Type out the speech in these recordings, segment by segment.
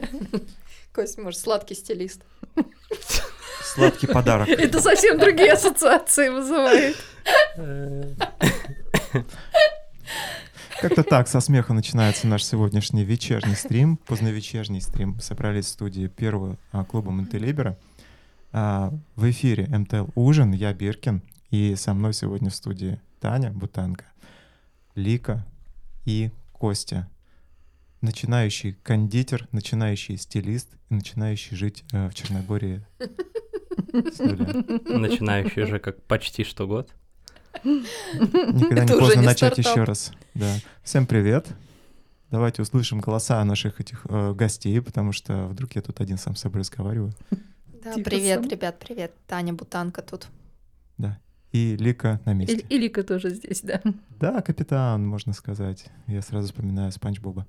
Кость, может, сладкий стилист. Сладкий подарок. Это совсем другие ассоциации вызывает. Как-то так, со смеха начинается наш сегодняшний вечерний стрим, поздновечерний стрим. Собрались в студии первого а, клуба Монтелибера. А, в эфире МТЛ «Ужин», я Биркин, и со мной сегодня в студии Таня Бутанка, Лика и Костя. Начинающий кондитер, начинающий стилист и начинающий жить э, в Черногории с нуля. Начинающий уже как почти что год. Никогда Это не поздно не начать стартап. еще раз. Да. Всем привет. Давайте услышим голоса наших этих э, гостей, потому что вдруг я тут один сам с собой разговариваю. Да, Тихо привет, сам. ребят, привет. Таня Бутанка тут. И Лика на месте. И, и Лика тоже здесь, да. Да, капитан, можно сказать. Я сразу вспоминаю Спанч Боба.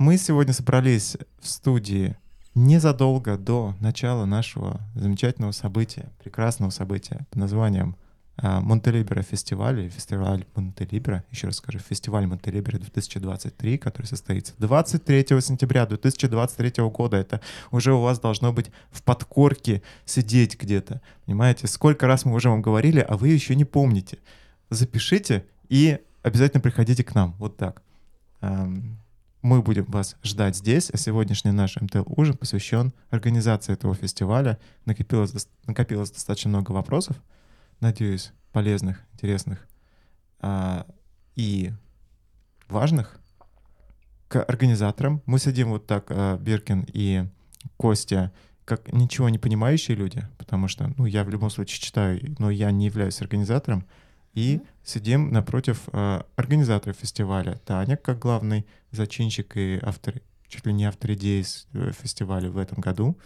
Мы сегодня собрались в студии незадолго до начала нашего замечательного события, прекрасного события под названием а, Монтелибера фестиваль, или фестиваль Монтелибера, еще раз скажу, фестиваль Монтелибера 2023, который состоится 23 сентября 2023 года. Это уже у вас должно быть в подкорке сидеть где-то. Понимаете, сколько раз мы уже вам говорили, а вы еще не помните. Запишите и обязательно приходите к нам. Вот так. Мы будем вас ждать здесь, а сегодняшний наш МТЛ-ужин посвящен организации этого фестиваля. Накопилось, накопилось достаточно много вопросов, надеюсь, полезных, интересных а, и важных к организаторам. Мы сидим вот так, а, Биркин и Костя, как ничего не понимающие люди, потому что, ну, я в любом случае читаю, но я не являюсь организатором, и сидим напротив э, организатора фестиваля. Таня, как главный зачинщик и автор, чуть ли не автор идеи э, фестиваля в этом году.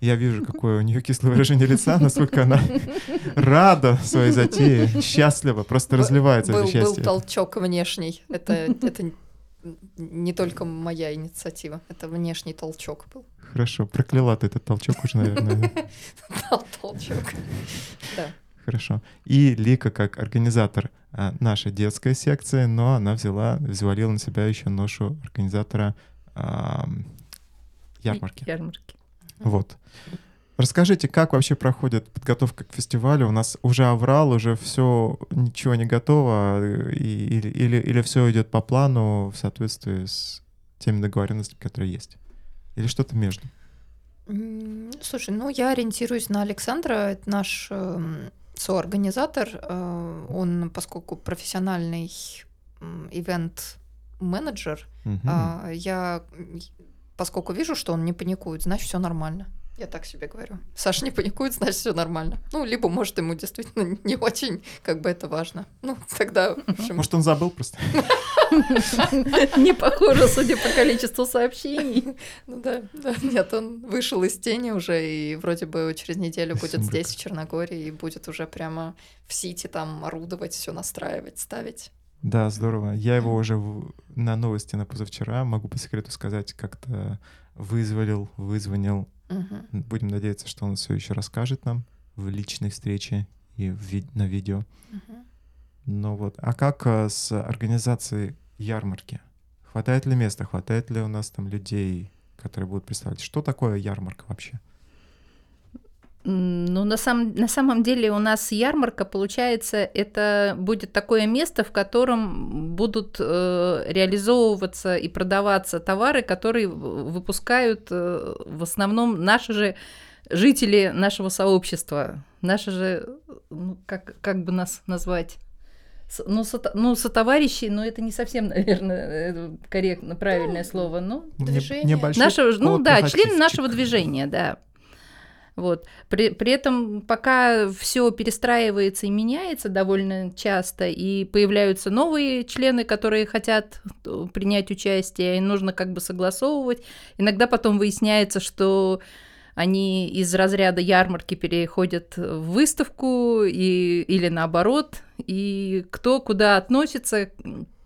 Я вижу, какое у нее кислое выражение лица, насколько она рада своей затее, счастлива, просто разливается был, это был счастье. толчок внешний. Это, это не только моя инициатива, это внешний толчок был. Хорошо, прокляла ты этот толчок уже, наверное. Толчок. Да. Хорошо. И Лика, как организатор а, нашей детской секции, но она взяла, взвалила на себя еще ношу организатора ам, ярмарки. Ярмарки. Вот. Расскажите, как вообще проходит подготовка к фестивалю? У нас уже аврал, уже все, ничего не готово, э, и- или, или, или все идет по плану в соответствии с теми договоренностями, которые есть? Или что-то между? Слушай, ну я ориентируюсь на Александра, это наш эм, соорганизатор. Э, Он, поскольку профессиональный ивент-менеджер, Мгм. а, я, поскольку вижу, что он не паникует, значит, все нормально. Я так себе говорю. Саша не паникует, значит, все нормально. Ну, либо, может, ему действительно не очень, как бы это важно. Ну, тогда, в общем, Может, он забыл просто? Не похоже, судя по количеству сообщений. Ну да, да. Нет, он вышел из тени уже, и вроде бы через неделю будет здесь, в Черногории, и будет уже прямо в Сити там орудовать, все настраивать, ставить. Да, здорово. Я его уже на новости на позавчера, могу по секрету сказать, как-то вызволил, вызвонил. Мгм. Будем надеяться, что он все еще расскажет нам в личной встрече и в ви- на видео. Мгм. Ну вот. А как а, с организацией ярмарки? Хватает ли места? Хватает ли у нас там людей, которые будут представлять? Что такое ярмарка вообще? Ну, на, самом на самом деле у нас ярмарка, получается, это будет такое место, в котором будут э, реализовываться и продаваться товары, которые выпускают э, в основном наши же жители нашего сообщества, наши же, ну, как, как бы нас назвать? С- Ну, сото- ну, сотоварищи, но это не совсем, наверное, э, корректно, правильное слово. Ну, Движение. небольшой Нашего, ну да, члены нашего движения, да. Вот. При, при этом пока все перестраивается и меняется довольно часто, и появляются новые члены, которые хотят э, принять участие, и нужно как бы согласовывать. Иногда потом выясняется, что они из разряда ярмарки переходят в выставку и, или наоборот, и кто куда относится,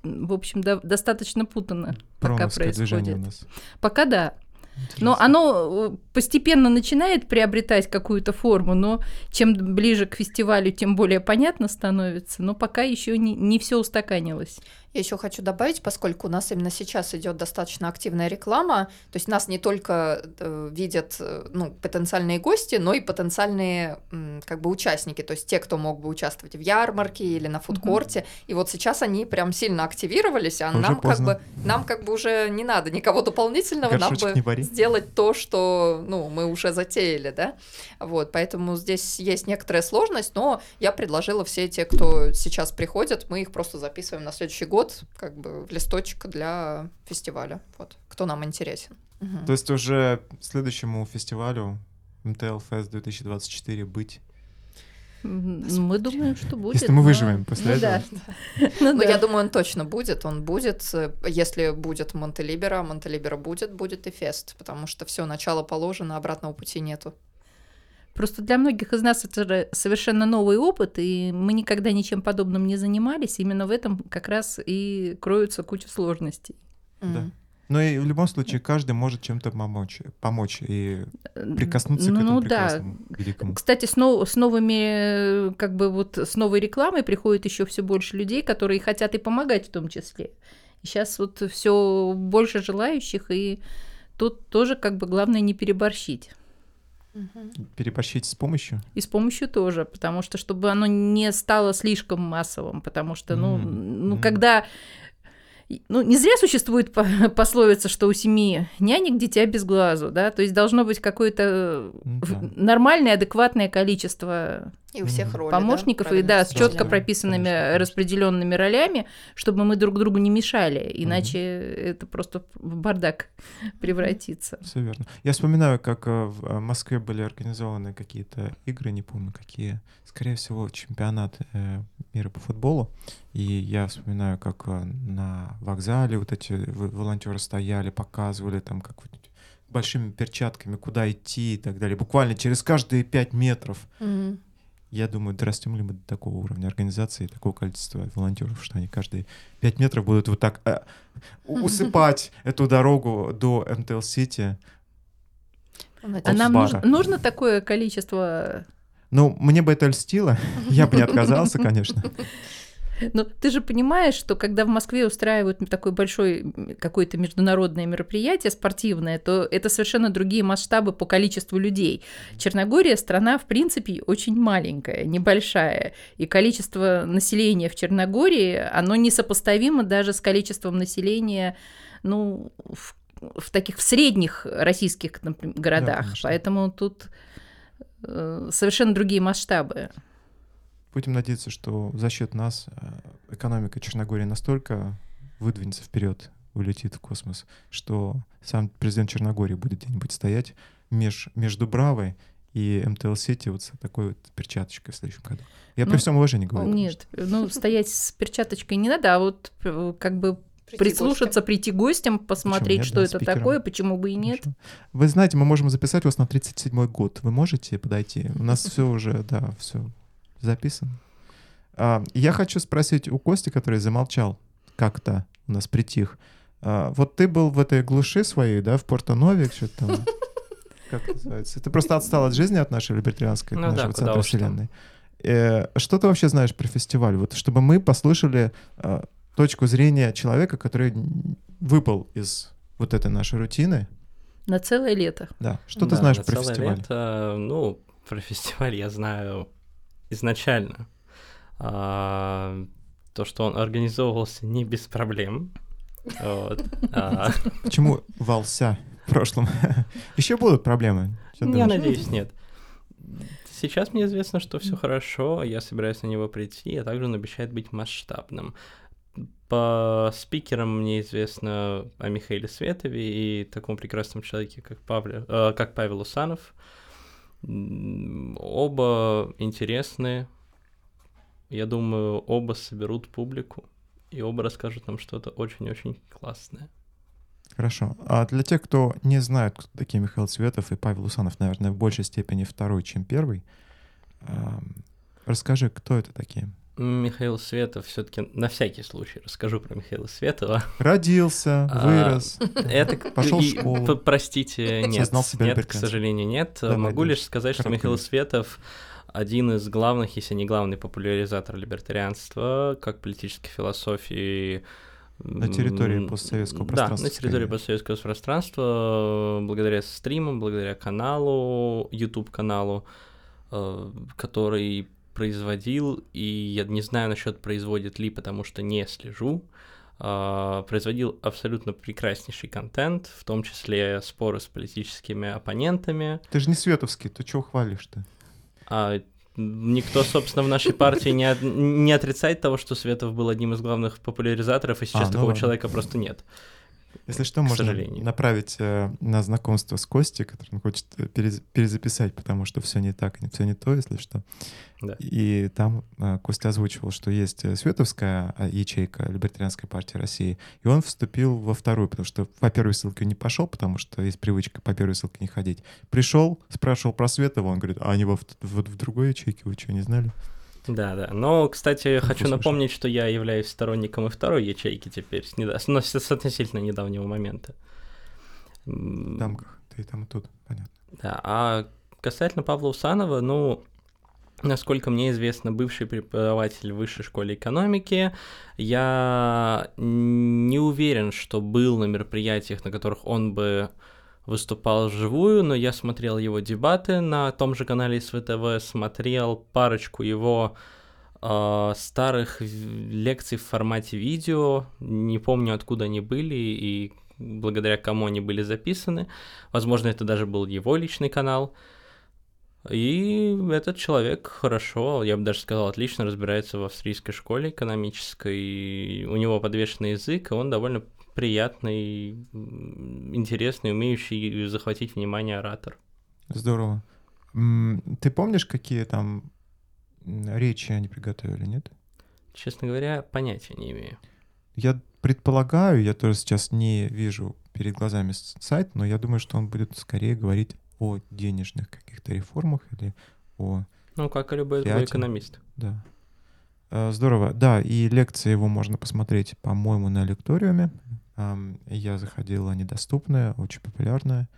в общем, до- достаточно путанно пока происходит. у нас. Пока да. Но Интересно. оно э, постепенно начинает приобретать какую-то форму, но чем ближе к фестивалю, тем более понятно становится, но пока еще не, не все устаканилось. Я еще хочу добавить, поскольку у нас именно сейчас идет достаточно активная реклама, то есть нас не только э, видят э, ну, потенциальные гости, но и потенциальные м, как бы участники, то есть те, кто мог бы участвовать в ярмарке или на фудкорте. И вот сейчас они прям сильно активировались, а Уже нам как бы нам как бы уже не надо никого дополнительного, нам Горшочек не бы сделать то, что ну мы уже затеяли, да. Вот, поэтому здесь есть некоторая сложность, но я предложила все те, кто сейчас приходят, мы их просто записываем на следующий год, как бы в листочек для фестиваля. Вот, кто нам интересен. Мгм. То есть уже следующему фестивалю МТЛ Фест 2024 быть. М, Мы думаем, что будет. Если мы но- выживем после ну этого. да. Ну Ну, да. я думаю, он точно будет, он будет. э, Если будет Монтелибера, Монтелибера будет, будет и фест, потому что все, начало положено, обратного пути нету. Просто для многих из нас это же совершенно новый опыт, и мы никогда ничем подобным не занимались. Именно в этом как раз и кроются куча сложностей. М. Но и в любом случае каждый может чем-то помочь, помочь и прикоснуться к ну, этому ну да. прекрасному, великому. Кстати, с, нов- с новыми, э, как бы вот с новой рекламой приходит еще все больше людей, которые хотят и помогать в том числе. И сейчас вот все больше желающих, и тут тоже как бы главное не переборщить. Мгм. Переборщить с помощью. И с помощью тоже, потому что чтобы оно не стало слишком массовым, потому что, ну, М, ну когда... Ну, не зря существует по- пословица, что у семьи нянек дитя без глазу, да, то есть должно быть какое-то да. нормальное, адекватное количество И у всех роли. помощников, и правильно да, с четко прописанными Конечно, распределенными ролями, чтобы мы друг другу не мешали, иначе это просто в бардак превратится. Все верно. Я вспоминаю, как э, в э, Москве были организованы какие-то игры, не помню какие, скорее всего, чемпионат э, мира по футболу. И я вспоминаю, как на вокзале вот эти в- волонтеры стояли, показывали там как вот большими перчатками, куда идти и так далее. Буквально через каждые пять метров. Мгм. Я думаю, дорастем ли мы до такого уровня организации, такого количества волонтеров, что они каждые пять метров будут вот так э, усыпать эту дорогу до МТЛ-Сити. А нам нужно, нужно такое количество Ну, мне бы это льстило, я бы не отказался, конечно. Ну, ты же понимаешь, что когда в Москве устраивают такое большое какое-то международное мероприятие спортивное, то это совершенно другие масштабы по количеству людей. Черногория страна, в принципе, очень маленькая, небольшая, и количество населения в Черногории, оно несопоставимо даже с количеством населения, ну, в, в таких в средних российских например, городах. конечно. Поэтому тут э, совершенно другие масштабы. Будем надеяться, что за счет нас э, экономика Черногории настолько выдвинется вперед, улетит в космос, что сам президент Черногории будет где-нибудь стоять меж, между Бравой и МТЛ-Сити вот с такой вот перчаточкой в следующем году. Я при Ну, всем уважении говорю. Нет, ну стоять с перчаточкой не надо, а вот э, как бы прийти прислушаться, прийти гостям, посмотреть, нет, что да, это спикером. такое, почему бы и нет. Хорошо. Вы знаете, мы можем записать вас на 37-й год. Вы можете подойти? У нас все уже, да, все записано. А, я хочу спросить у Кости, который замолчал как-то, у нас притих. А, вот ты был в этой глуши своей, да, в Порто-Новик, что-то там. Как называется? Ты просто отстал от жизни, от нашей либертарианской, от Ну нашего центра вселенной. Э, Что ты вообще знаешь про фестиваль? Вот чтобы мы послушали а, точку зрения человека, который выпал из вот этой нашей рутины. На целое лето. Да. Что ты знаешь на про целое фестиваль? лето, ну, про фестиваль я знаю изначально. А, то, что он организовывался не без проблем. Вот. А, Почему вался в прошлом? Еще будут проблемы. Я надеюсь, нет. Сейчас мне известно, что все хорошо, я собираюсь на него прийти, а также он обещает быть масштабным. По спикерам мне известно о Михаиле Светове и таком прекрасном человеке, как, Павле, э, как Павел Усанов. М, Оба интересные. Я думаю, оба соберут публику, и оба расскажут нам что-то очень-очень классное. Хорошо. А для тех, кто не знает, кто такие Михаил Цветов и Павел Усанов, наверное, в большей степени второй, чем первый, расскажи, кто это такие? Михаил Светов, все-таки на всякий случай расскажу про Михаила Светова. Родился, А, вырос. Это Пошел в школу. Простите, нет, нет, к сожалению, нет. Давай Могу лишь сказать, что Михаил. Светов один из главных, если не главный популяризатор либертарианства как политической философии на территории постсоветского пространства. Да, на территории скорее. постсоветского пространства, благодаря стримам, благодаря каналу, YouTube-каналу, э, который производил, и я не знаю насчет производит ли, потому что не слежу, э, производил абсолютно прекраснейший контент, в том числе споры с политическими оппонентами. Ты же не Световский, ты чего хвалишь-то? А, Никто, собственно, в нашей партии не, не отрицает того, что Светов был одним из главных популяризаторов, и сейчас а, ну такого ладно. человека просто нет. Если что, можно сожалению. направить э, на знакомство с Костей, который он хочет э, перез, перезаписать, потому что все не так, все не то, если что. Да. И там э, Костя озвучивал, что есть Световская э, ячейка Либертарианской партии России, и он вступил во вторую, потому что по первой ссылке не пошел, потому что есть привычка по первой ссылке не ходить. Пришел, спрашивал про Светова, он говорит, а они во, в, в, в другой ячейке, вы что, не знали? Да, да. Но, кстати, ну, хочу напомнить, что я являюсь сторонником и второй ячейки теперь, с, недо... с, относительно недавнего момента. В дамках, ты там и тут, понятно. Да, а касательно Павла Усанова, ну, Насколько мне известно, бывший преподаватель в высшей школе экономики. Я не уверен, что был на мероприятиях, на которых он бы выступал вживую, но я смотрел его дебаты на том же канале СВТВ, смотрел парочку его э, старых лекций в формате видео, не помню, откуда они были и благодаря кому они были записаны. Возможно, это даже был его личный канал. И этот человек хорошо, я бы даже сказал, отлично разбирается в австрийской школе экономической. У него подвешенный язык, и он довольно приятный, интересный, умеющий захватить внимание оратор. Здорово. Ты помнишь, какие там речи они приготовили, нет? Честно говоря, понятия не имею. Я предполагаю, я тоже сейчас не вижу перед глазами сайт, но я думаю, что он будет скорее говорить о денежных каких-то реформах или о... Ну, как и любой другой экономист. Да. Э, здорово. Да, и лекции его можно посмотреть, по-моему, на лекториуме. Я заходил, они доступные, очень популярные.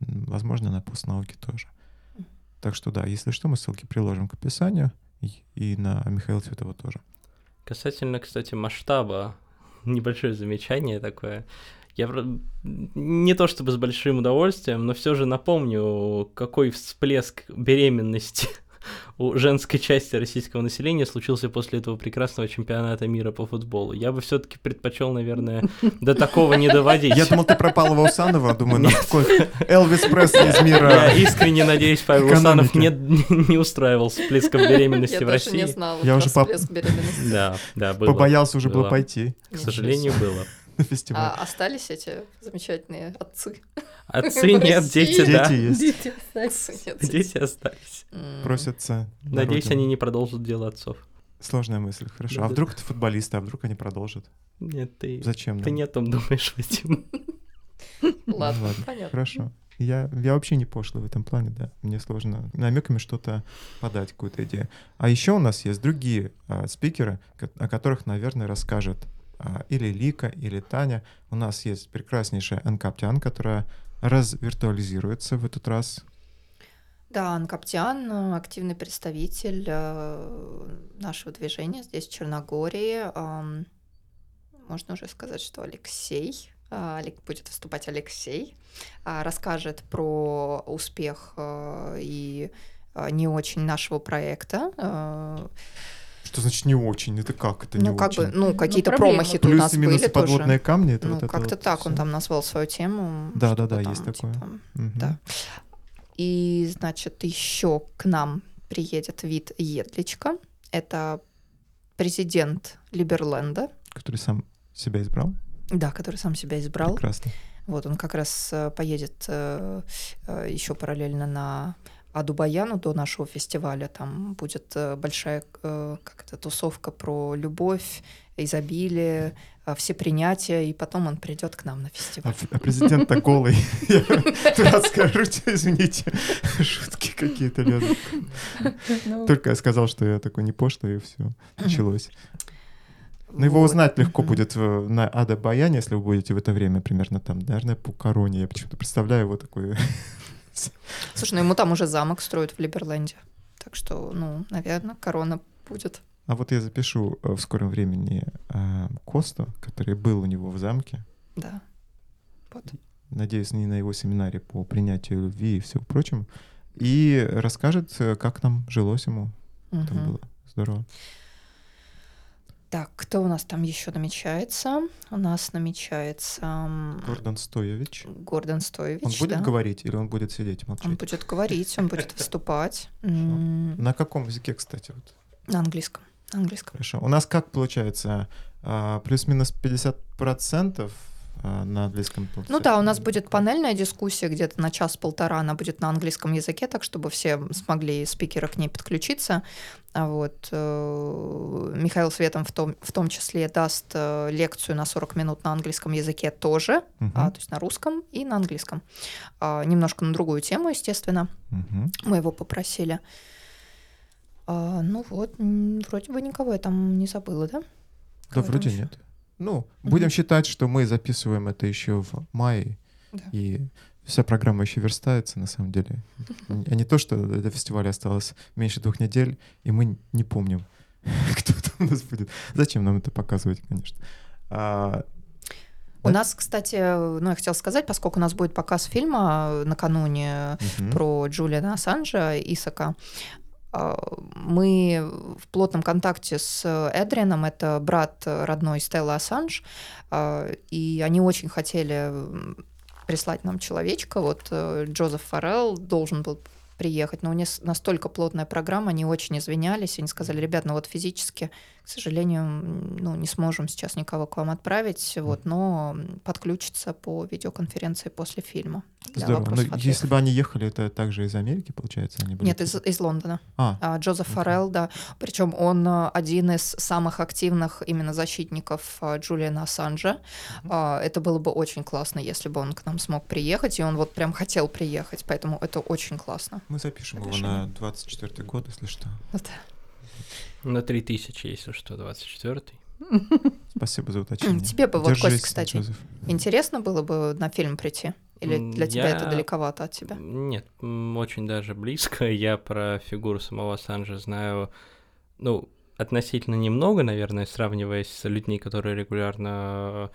Возможно, на постнауке тоже. Так что да, если что, мы ссылки приложим к описанию и, и на Михаила Цветова тоже. Касательно, кстати, масштаба, небольшое замечание такое. Я не то чтобы с большим удовольствием, но все же напомню, какой всплеск беременности у женской части российского населения случился после этого прекрасного чемпионата мира по футболу. Я бы все-таки предпочел, наверное, до такого не доводить. Я думал, ты про Павла Усанова, думаю, ну какой Элвис Пресли из мира Я искренне надеюсь, Павел Усанов не, не устраивал всплесков беременности в России. Я даже не знала Я уже беременности. Да, да, было. Побоялся уже было пойти. К сожалению, было на фестиваль. А остались эти замечательные отцы? Отцы нет, дети, да. Дети есть. Дети остались. Просятся. Надеюсь, они не продолжат дело отцов. Сложная мысль, хорошо. А вдруг это футболисты, а вдруг они продолжат? Нет, ты... Зачем? Ты не о том думаешь, Вадим. Ладно, понятно. Хорошо. Я, я вообще не пошлый в этом плане, да. Мне сложно намеками что-то подать, какую-то идею. А еще у нас есть другие а, спикеры, о которых, наверное, расскажет или Лика, или Таня. У нас есть прекраснейшая Анкаптян, которая развиртуализируется в этот раз. Да, Анкаптян — активный представитель э, нашего движения здесь, в Черногории. Можно уже сказать, что Алексей, а, будет выступать Алексей, а, расскажет про успех э, и э, не очень нашего проекта что значит не очень? Это как это не ну, как очень? Бы, ну, какие-то ну, промахи тут у нас минусы, были подводные тоже. камни? Это ну, вот как-то вот так все. он там назвал свою тему. Да, да, да, там, есть такое. Типа, угу. Да. И, значит, еще к нам приедет вид Едличка. Это президент Либерленда. Который сам себя избрал? Да, который сам себя избрал. Прекрасно. Вот он как раз э, поедет э, э, еще параллельно на а Дубаяну до нашего фестиваля там будет э, большая э, как это, тусовка про любовь, изобилие, э, все принятия, и потом он придет к нам на фестиваль. А, а президент-то голый. Я скажу, извините, шутки какие-то лезут. Ну. Только я сказал, что я такой не пошлый, и все, началось. Но его узнать легко будет на Ада Баяне, если вы будете в это время примерно там, наверное, по короне. Я почему-то представляю его такой Слушай, ну ему там уже замок строят в Либерленде. Так что, ну, наверное, корона будет. А вот я запишу э, в скором времени э, Косту, который был у него в замке. Да. Вот. Надеюсь, не на его семинаре по принятию любви и всего прочему. И расскажет, э, как нам жилось ему. Там Мгм. было здорово. Так, кто у нас там еще намечается? У нас намечается Гордон Стоевич. Гордон Стоевич. Он будет да. говорить или он будет сидеть и Он молчать? будет говорить, он будет выступать На каком языке, кстати? Вот? на английском. На английском. Хорошо. У нас как получается? а, Плюс-минус 50% а, на английском? Ну да, у нас будет панельная дискуссия где-то на час-полтора, она будет на английском языке, так чтобы все смогли спикеры к ней подключиться. А вот э, Михаил Светом в том, в том числе даст э, лекцию на 40 минут на английском языке тоже, Мгм, а, то есть на русском и на английском. А, немножко на другую тему, естественно, мгм. мы его попросили. А, ну вот, вроде бы никого я там не забыла, да? Да, Кого там вроде ещё? нет. Ну, будем Мгм. считать, что мы записываем это еще в мае, Да. и вся программа еще верстается, на самом деле. А не то, что до фестиваля осталось меньше двух недель, и мы не помним, кто там у нас будет. Зачем нам это показывать, конечно. А, У Да. нас, кстати, ну, я хотела сказать, поскольку у нас будет показ фильма накануне мгм. про Джулиана Ассанжа, Исака, мы в плотном контакте с Эдрианом, это брат родной Стелла Ассанж, а, и они очень хотели прислать нам человечка. Вот э, Джозеф Форелл должен был приехать, но у них настолько плотная программа, они очень извинялись, они сказали, ребят, ну вот физически, к сожалению, ну, не сможем сейчас никого к вам отправить, вот, но подключиться по видеоконференции после фильма. Здорово. Ну, вопросов-ответов. если бы они ехали, это также из Америки, получается, они были? Нет, из, из Лондона. А, А, Джозеф Окей. Форелл, да. Причем он а, один из самых активных именно защитников а, Джулиана Ассанжа. А, Это было бы очень классно, если бы он к нам смог приехать, и он вот прям хотел приехать, поэтому это очень классно. мы запишем его Напишем. на 24 год, если что. Вот. На 3000, если что, 24-й. Спасибо за уточнение. Тебе бы вот, Кость, Держись, кстати. Джозеф. Интересно было бы на фильм прийти? Или для тебя это далековато от тебя? Нет, очень даже близко. Я про фигуру самого Санжа знаю, ну, относительно немного, наверное, сравниваясь с людьми, которые регулярно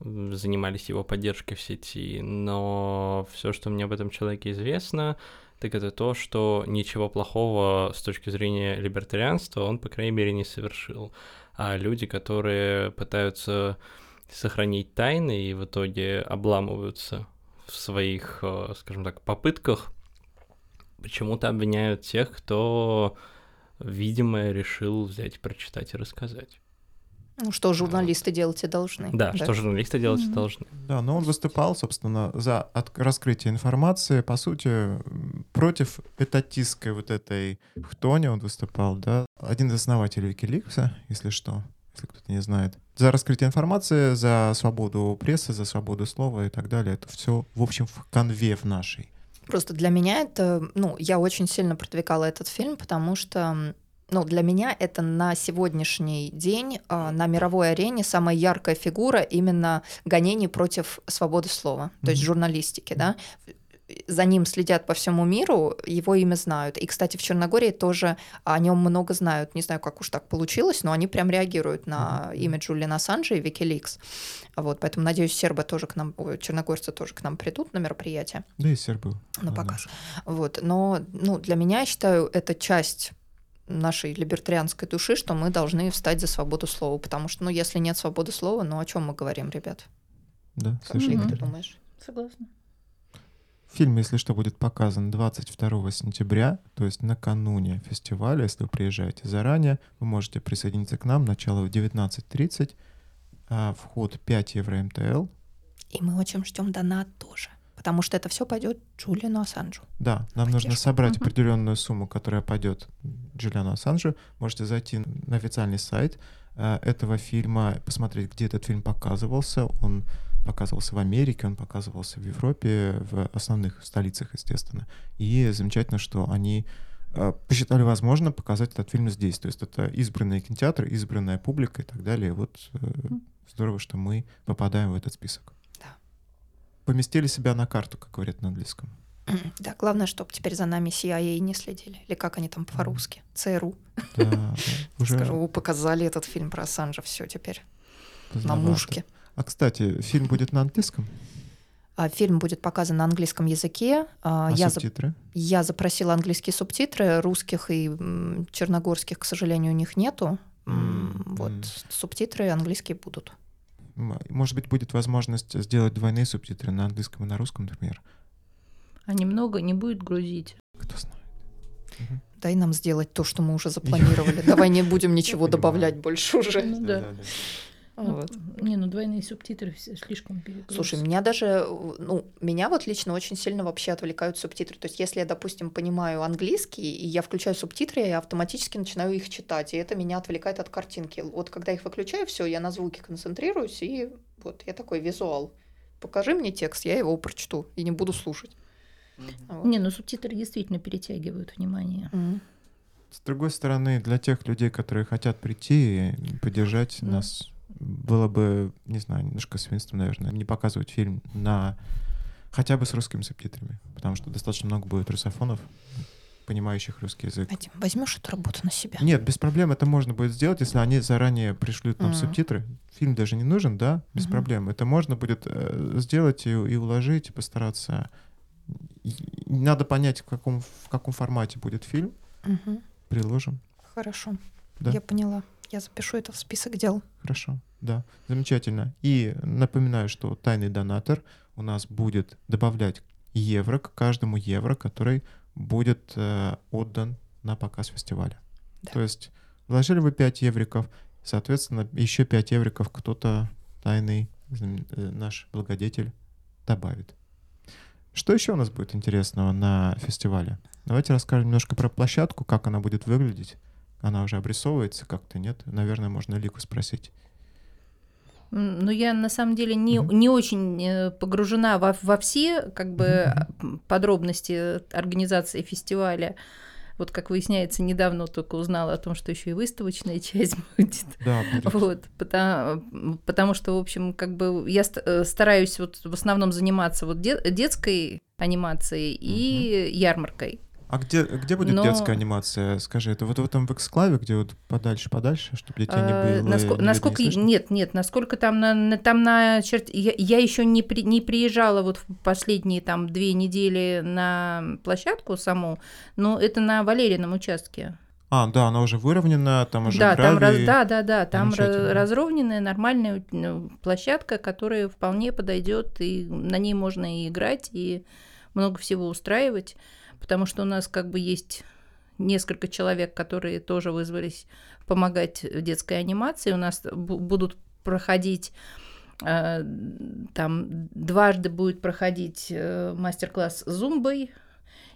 занимались его поддержкой в сети. Но все, что мне об этом человеке известно, так это то, что ничего плохого с точки зрения либертарианства он, по крайней мере, не совершил. А люди, которые пытаются сохранить тайны и в итоге обламываются в своих, э, скажем так, попытках, почему-то обвиняют тех, кто, видимо, решил взять, прочитать и рассказать. Ну, что журналисты делать и должны. Да, что журналисты делать Мгм. должны. Да, но он выступал, собственно, за от- раскрытие информации, по сути, против этатистской вот этой хтони он выступал, да. Один из основателей Wikileaks, если что, если кто-то не знает. За раскрытие информации, за свободу прессы, за свободу слова и так далее. Это все, в общем, в конве в нашей. Просто для меня это, ну, я очень сильно продвигала этот фильм, потому что, ну, для меня это на сегодняшний день а, на мировой арене самая яркая фигура именно гонений против свободы слова, то есть журналистики, да. За ним следят по всему миру, его имя знают. И, кстати, в Черногории тоже о нем много знают. Не знаю, как уж так получилось, но они прям реагируют на имя Джулиана Ассанжа и Wikileaks. Вот, поэтому, надеюсь, сербы тоже к нам, ой, черногорцы тоже к нам придут на мероприятие Да и серб был. на Да, показ. Вот. Но ну, для меня, я считаю, это часть нашей либертарианской души, что мы должны встать за свободу слова, потому что, ну, если нет свободы слова, ну, о чем мы говорим, ребят? Да, Как, совершенно Вик, ты думаешь? Согласна. Фильм, если что, будет показан 22 сентября, то есть накануне фестиваля. Если вы приезжаете заранее, вы можете присоединиться к нам. Начало в 19.30, а вход 5 евро МТЛ. И мы очень ждем донат тоже, потому что это все пойдет Джулиану Ассанжу. Да, нам нужно Поддержку. собрать Мгм. определенную сумму, которая пойдет Джулиану Ассанжу. Можете зайти на официальный сайт э, этого фильма, посмотреть, где этот фильм показывался. Он показывался в Америке, он показывался в Европе, в основных столицах, естественно. И замечательно, что они э, посчитали возможно показать этот фильм здесь. То есть это избранный кинотеатр, избранная публика и так далее. Вот э, здорово, что мы попадаем в этот список. Поместили себя на карту, как говорят на английском. Да, главное, чтобы теперь за нами CIA не следили. Или как они там по-русски? ЦРУ. Да, да, уже Скажу, показали этот фильм про Ассанжа, все теперь на мушке. А, кстати, фильм будет на английском? А фильм будет показан на английском языке. А, А я, за- субтитры? я запросила английские субтитры, русских и черногорских, к сожалению, у них нету. М, Вот субтитры английские будут. Может быть, будет возможность сделать двойные субтитры на английском и на русском, например. А немного не будет грузить. Кто знает. Мгм. Дай нам сделать то, что мы уже запланировали. Давай не будем ничего добавлять больше уже. Ну да. Ну, Вот. Не, ну двойные субтитры все слишком перегруз. Слушай, меня даже, ну, меня вот лично очень сильно вообще отвлекают субтитры. То есть, если я, допустим, понимаю английский, и я включаю субтитры, я автоматически начинаю их читать, и это меня отвлекает от картинки. Вот когда их выключаю, все, я на звуке концентрируюсь, и вот я такой визуал. Покажи мне текст, я его прочту и не буду слушать. Вот. Не, ну субтитры действительно перетягивают внимание. Мгм. С другой стороны, для тех людей, которые хотят прийти и поддержать Да. нас, было бы, не знаю, немножко свинством, наверное, не показывать фильм на хотя бы с русскими субтитрами, потому что достаточно много будет русофонов, понимающих русский язык. Вадим, возьмешь эту работу на себя? Нет, без проблем это можно будет сделать, если они заранее пришлют нам Мгм. субтитры. Фильм даже не нужен, да, без Мгм. проблем. Это можно будет э, сделать и, и уложить, и постараться. И- и Надо понять, в каком, в каком формате будет фильм. Мгм. Приложим. Хорошо, Да. я поняла. Я запишу это в список дел. Хорошо, да, замечательно. И напоминаю, что тайный донатор у нас будет добавлять евро к каждому евро, который будет э, отдан на показ фестиваля. Да. То есть вложили вы 5 евриков, соответственно, еще 5 евриков кто-то тайный э, наш благодетель добавит. Что еще у нас будет интересного на фестивале? Давайте расскажем немножко про площадку, как она будет выглядеть. Она уже обрисовывается как-то, нет? Наверное, можно Лику спросить. Ну, я на самом деле не, Мгм. не очень э, погружена во, во все как бы м, подробности организации фестиваля. Вот как выясняется, недавно только узнала о том, что еще и выставочная часть будет. Да, будет. Вот, потому, потому что, в общем, как бы я э, стараюсь вот в основном заниматься вот де- детской анимацией и ярмаркой. А где, где будет Но- детская анимация? Скажи, это вот в этом в эксклаве, где вот подальше-подальше, чтобы детей не А, было? наско- не видно, насколько не нет, нет, насколько там на, на- там на черт, я, я еще не при- не приезжала вот в последние там две недели на площадку саму, но это на Валерином участке. А, да, она уже выровнена, там уже да, там раз, гравий. да, да, да, там разровненная нормальная ну, площадка, которая вполне подойдет и на ней можно и играть и много всего устраивать, потому что у нас как бы есть несколько человек, которые тоже вызвались помогать в детской анимации. У нас бу- будут проходить э, там дважды будет проходить э, мастер-класс с зумбой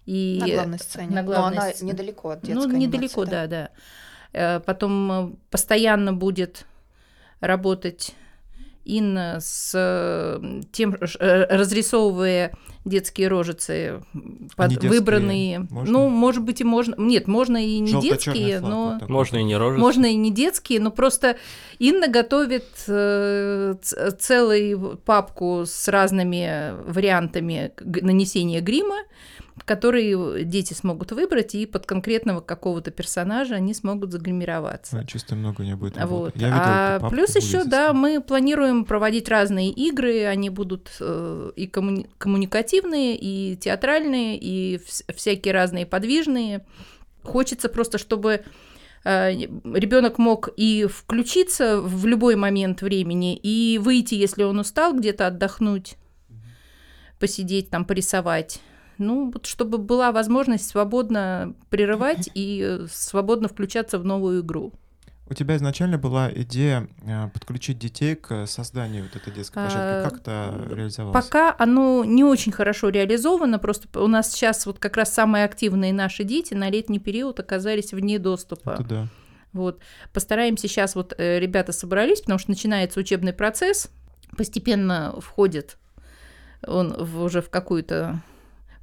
и На главной сцене. на Но главной она сцене. недалеко от детской ну, анимации, недалеко, да, да. Э, Потом постоянно будет работать Инна с тем, разрисовывая детские рожицы под детские выбранные. можно? Ну, может быть, и можно. Нет, можно и не детские, но вот такой. Можно и не рожить. можно и не детские, но просто Инна готовит э, целую папку с разными вариантами нанесения грима, которые дети смогут выбрать, и под конкретного какого-то персонажа они смогут загримироваться. Ой, чисто много не будет Вот. Я видел А эту папку, плюс еще, да, мы планируем проводить разные игры, они будут э, и коммуни- коммуникативные, и театральные, и вс- всякие разные подвижные. Хочется просто, чтобы ребенок мог и включиться в любой момент времени, и выйти, если он устал, где-то отдохнуть, посидеть там, порисовать. Ну, вот чтобы была возможность свободно прерывать и э, свободно включаться в новую игру. У тебя изначально была идея э, подключить детей к созданию вот этой детской площадки. А, Как это реализовалось? Пока оно не очень хорошо реализовано, просто у нас сейчас вот как раз самые активные наши дети на летний период оказались вне доступа. Это да. Вот. Постараемся сейчас, вот э, ребята собрались, потому что начинается учебный процесс, постепенно входит он в- уже в какую-то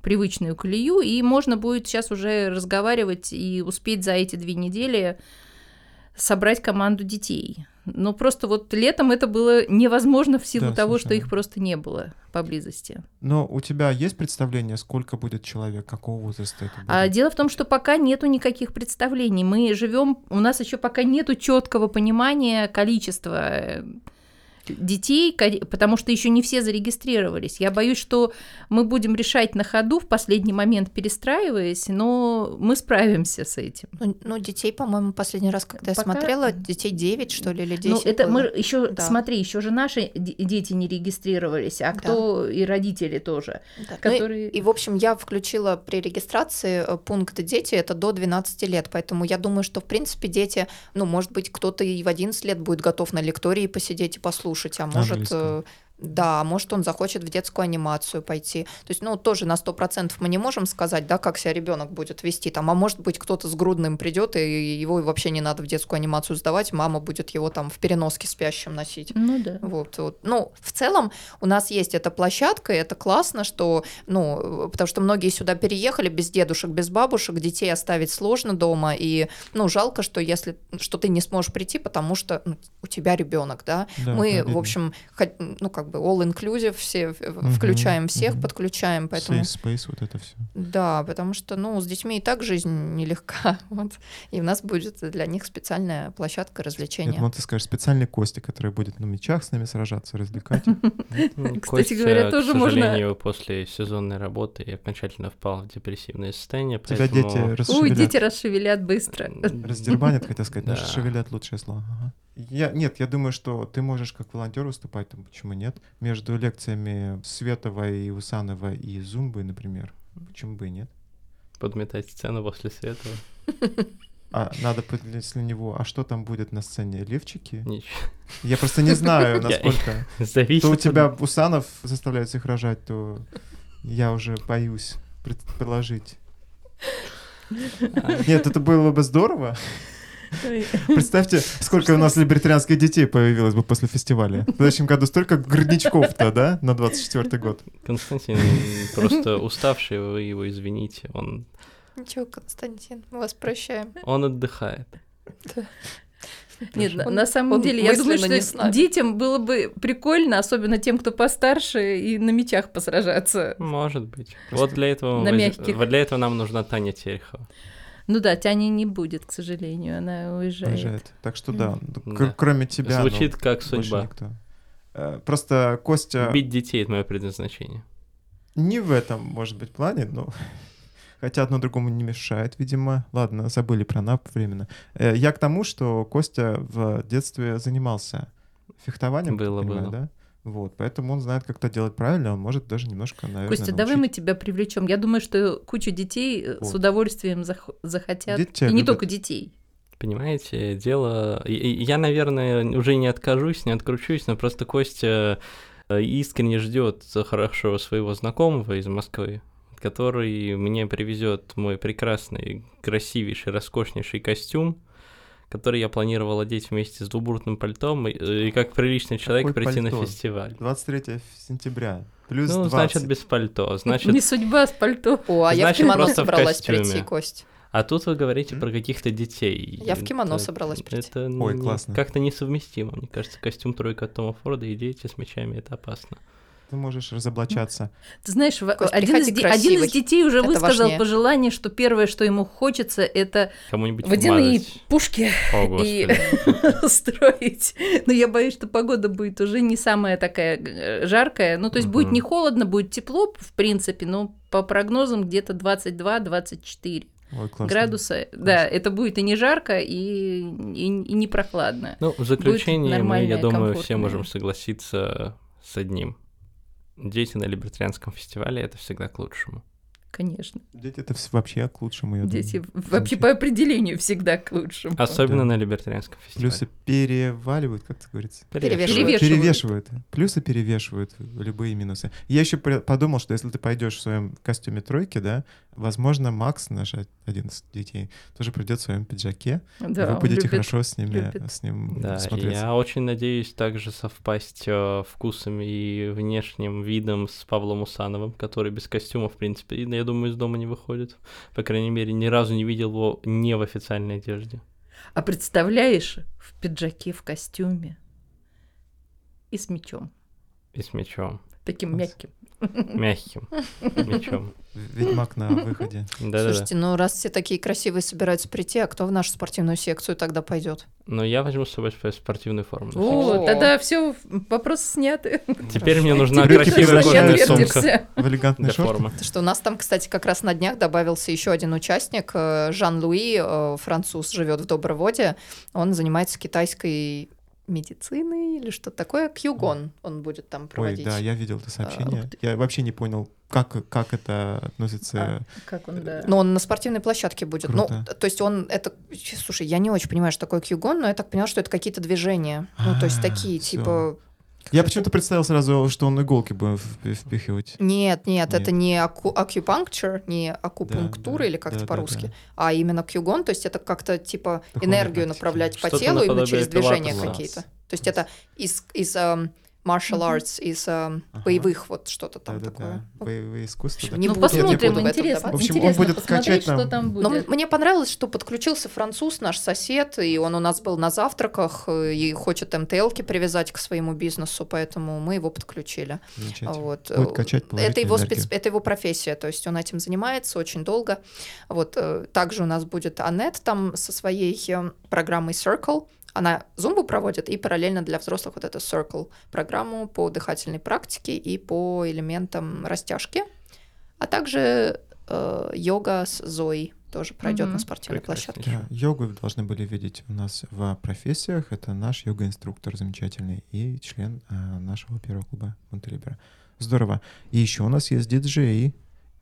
привычную колею, и можно будет сейчас уже разговаривать и успеть за эти две недели собрать команду детей. Но просто вот летом это было невозможно в силу Да, того, что совершенно. их просто не было поблизости. Но у тебя есть представление, сколько будет человек, какого возраста это будет? А дело в том, что пока нету никаких представлений. Мы живем, у нас еще пока нету четкого понимания количества э, детей, потому что еще не все зарегистрировались. Я боюсь, что мы будем решать на ходу в последний момент перестраиваясь, но мы справимся с этим. Ну, ну, детей, по-моему, последний раз, когда я Пока- смотрела, детей 9, что ли, или 10 Ну, это было. мы еще, Да. смотри, еще же наши де- дети не регистрировались, а Да. кто и родители тоже, Да. Ну и- которые... И, в общем, я включила при регистрации э, пункт дети, это до 12 лет, поэтому я думаю, что, в принципе, дети, ну, может быть, кто-то и в 11 лет будет готов на лектории посидеть и послушать, а может... Английском. Да, может, он захочет в детскую анимацию пойти. То есть, ну, тоже на 100% мы не можем сказать, да, как себя ребенок будет вести там. А может быть, кто-то с грудным придет, и его вообще не надо в детскую анимацию сдавать, мама будет его там в переноске спящим носить. Ну да. Вот, вот. Ну, в целом у нас есть эта площадка, и это классно, что, ну, потому что многие сюда переехали без дедушек, без бабушек, детей оставить сложно дома, и, ну, жалко, что если, что ты не сможешь прийти, потому что ну, у тебя ребенок, да. Да, Мы, в общем, ну, как бы all inclusive, все Мгм, включаем всех, мгм. подключаем, поэтому... Safe space, вот это все. Да, потому что, ну, с детьми и так жизнь нелегка, вот, и у нас будет для них специальная площадка Я развлечения. думал, ты скажешь специальный Костя, который будет на мечах с нами сражаться, развлекать. Ну, Кстати говоря, тоже к можно- сожалению, после сезонной работы я окончательно впал в депрессивное состояние, Тебя дети расшевелят. дети расшевелят быстро. Раздербанят, хотел сказать, но расшевелят лучшее слово. Я, нет, я думаю, что ты можешь как волонтер выступать, там, почему нет? Между лекциями Светова и Усанова и Зумбы, например. Почему бы и нет? Подметать сцену после света. А надо после него, а что там будет на сцене? Левчики? Ничего. Я просто не знаю, насколько. Зависит То у тебя Усанов заставляет всех рожать, то я уже боюсь предположить. Нет, это было бы здорово. Представьте, сколько у нас либертарианских детей появилось бы после фестиваля. В следующем году столько грудничков-то, да, на 24 год. Константин просто уставший, вы его извините. Он, Ничего, Константин, мы вас прощаем. он отдыхает. Нет, на- Он- на самом он деле, я думаю, что детям было бы прикольно, особенно тем, кто постарше, и на мечах посражаться. Может быть. Вот для этого, на мы- мягких. вот для этого нам нужна Таня Терехова. Ну да, Тяни не будет, к сожалению, она уезжает. Уезжает. Так что да, Да. кроме тебя. ну, Звучит как больше судьба. никто. Э, Просто Костя Бить детей — это мое предназначение. не в этом, может быть, плане, но хотя одно другому не мешает, видимо. Ладно, забыли про НАП временно. Э, Я к тому, что Костя в детстве занимался фехтованием, как Было, понимаю, было. да? Вот, поэтому он знает, как это делать правильно, он может даже немножко, наверное, Костя, давай мы научить. тебя привлечем. Я думаю, что куча детей э, с Вот. удовольствием зах- захотят. Дети и не любят. только детей. Понимаете, дело... Я, наверное, уже не откажусь, не откручусь, но просто Костя э, искренне ждет хорошего своего знакомого из Москвы, который мне привезет мой прекрасный, красивейший, роскошнейший костюм, который я планировал одеть вместе с двубуртным пальтом и, и как приличный человек Какое прийти на пальто? фестиваль. 23 сентября, плюс ну, 20. значит, без пальто. Значит, Не судьба с пальто. О, а я в кимоно собралась костюме. прийти, Кость. А тут вы говорите М? про каких-то детей. Я в кимоно Это- собралась прийти. Это Ой, не- классно. как-то несовместимо. Мне кажется, костюм тройка от Тома Форда и дети с мечами это опасно. Ты можешь разоблачаться. Ты знаешь, Кость, один, из, один из детей уже Это высказал важнее. пожелание, что первое, что ему хочется, это Кому-нибудь водяные вмазать. пушки О, и строить. Но я боюсь, что погода будет уже не самая такая э, жаркая. Ну, то есть будет не холодно, будет тепло, в принципе, но по прогнозам где-то 22-24 Ой, классно. градуса. Да, это будет и не жарко, и, и, и не прохладно. Ну, в заключение мы, я думаю, все можем согласиться с одним. Дети на либертарианском фестивале это всегда к лучшему. Конечно. Дети это вообще к лучшему, я Дети думаю. вообще по определению всегда к лучшему. Особенно Да. на либертарианском фестивале. Плюсы переваливают, как это говорится? Перевешивают. Перевешивают. Перевешивают. Плюсы перевешивают любые минусы. Я еще подумал, что если ты пойдешь в своем костюме тройки, да, возможно, Макс, наш один из детей, тоже придет в своем пиджаке. и Да, вы он будете любит- хорошо с ними, любит. с ним Да, смотреться. я очень надеюсь также совпасть э, вкусами и внешним видом с Павлом Усановым, который без костюма, в принципе, и, я думаю, из дома не выходит. По крайней мере, ни разу не видел его не в официальной одежде. А представляешь, в пиджаке, в костюме и с мечом. И с мечом. Таким мягким. Мягким мечом. Ведьмак на выходе. Да-да-да. Слушайте, ну раз все такие красивые собираются прийти, а кто в нашу спортивную секцию тогда пойдет? Но я возьму с собой свою спортивную форму. О, тогда все, вопросы сняты. Теперь мне нужна красивая кожаная сумка В элегантной. Потому что у нас там, кстати, как раз на днях добавился еще один участник, э, Жан-Луи, э, француз, живет в Доброводе. Он занимается китайской медициной или что-то такое. Кьюгон он будет там Ой, проводить. да, я видел это сообщение. ух ты. Я вообще не понял, как, как это относится. А, как он, да. Но он на спортивной площадке будет. Круто. Ну, то есть он это... Слушай, я не очень понимаю, что такое кьюгон, но я так поняла, что это какие-то движения. Ну, то есть А, такие, всё. типа... Я почему-то представил сразу, что он иголки будет вп- впихивать. Нет, нет, Нет. это не аку- акупунктур, не акупунктура да, или как-то да, по-русски, да. а именно кьюгон, то есть это как-то типа Духовной энергию направлять по телу именно через движения какие-то. То есть это из, из эм, martial arts, из эм, Ага. боевых вот что-то там такое. Да-да-да. Ну, Боевые искусства. общем, да. не ну, буду- посмотрим, буду в интересно. вдаваться. В общем, он интересно будет посмотреть, качать что нам- там Но будет. м- мне понравилось, что подключился француз, наш сосед, и он у нас был на завтраках, э, и хочет МТЛки привязать к своему бизнесу, поэтому мы его подключили. Вот. Будет качать Это его, энергию. спец... это его профессия, то есть он этим занимается очень долго. Вот. э, Также у нас будет Анет там со своей э, программой Circle. Она зумбу проводит и параллельно для взрослых вот эту Circle программу по дыхательной практике и по элементам растяжки. А также э, йога с Зоей тоже пройдет Мгм. на спортивной Прекраснейший. площадке. Да, йогу вы должны были видеть у нас в профессиях. Это наш йога-инструктор замечательный и член э, нашего первого клуба Монтелибера. Здорово. И еще у нас есть диджей,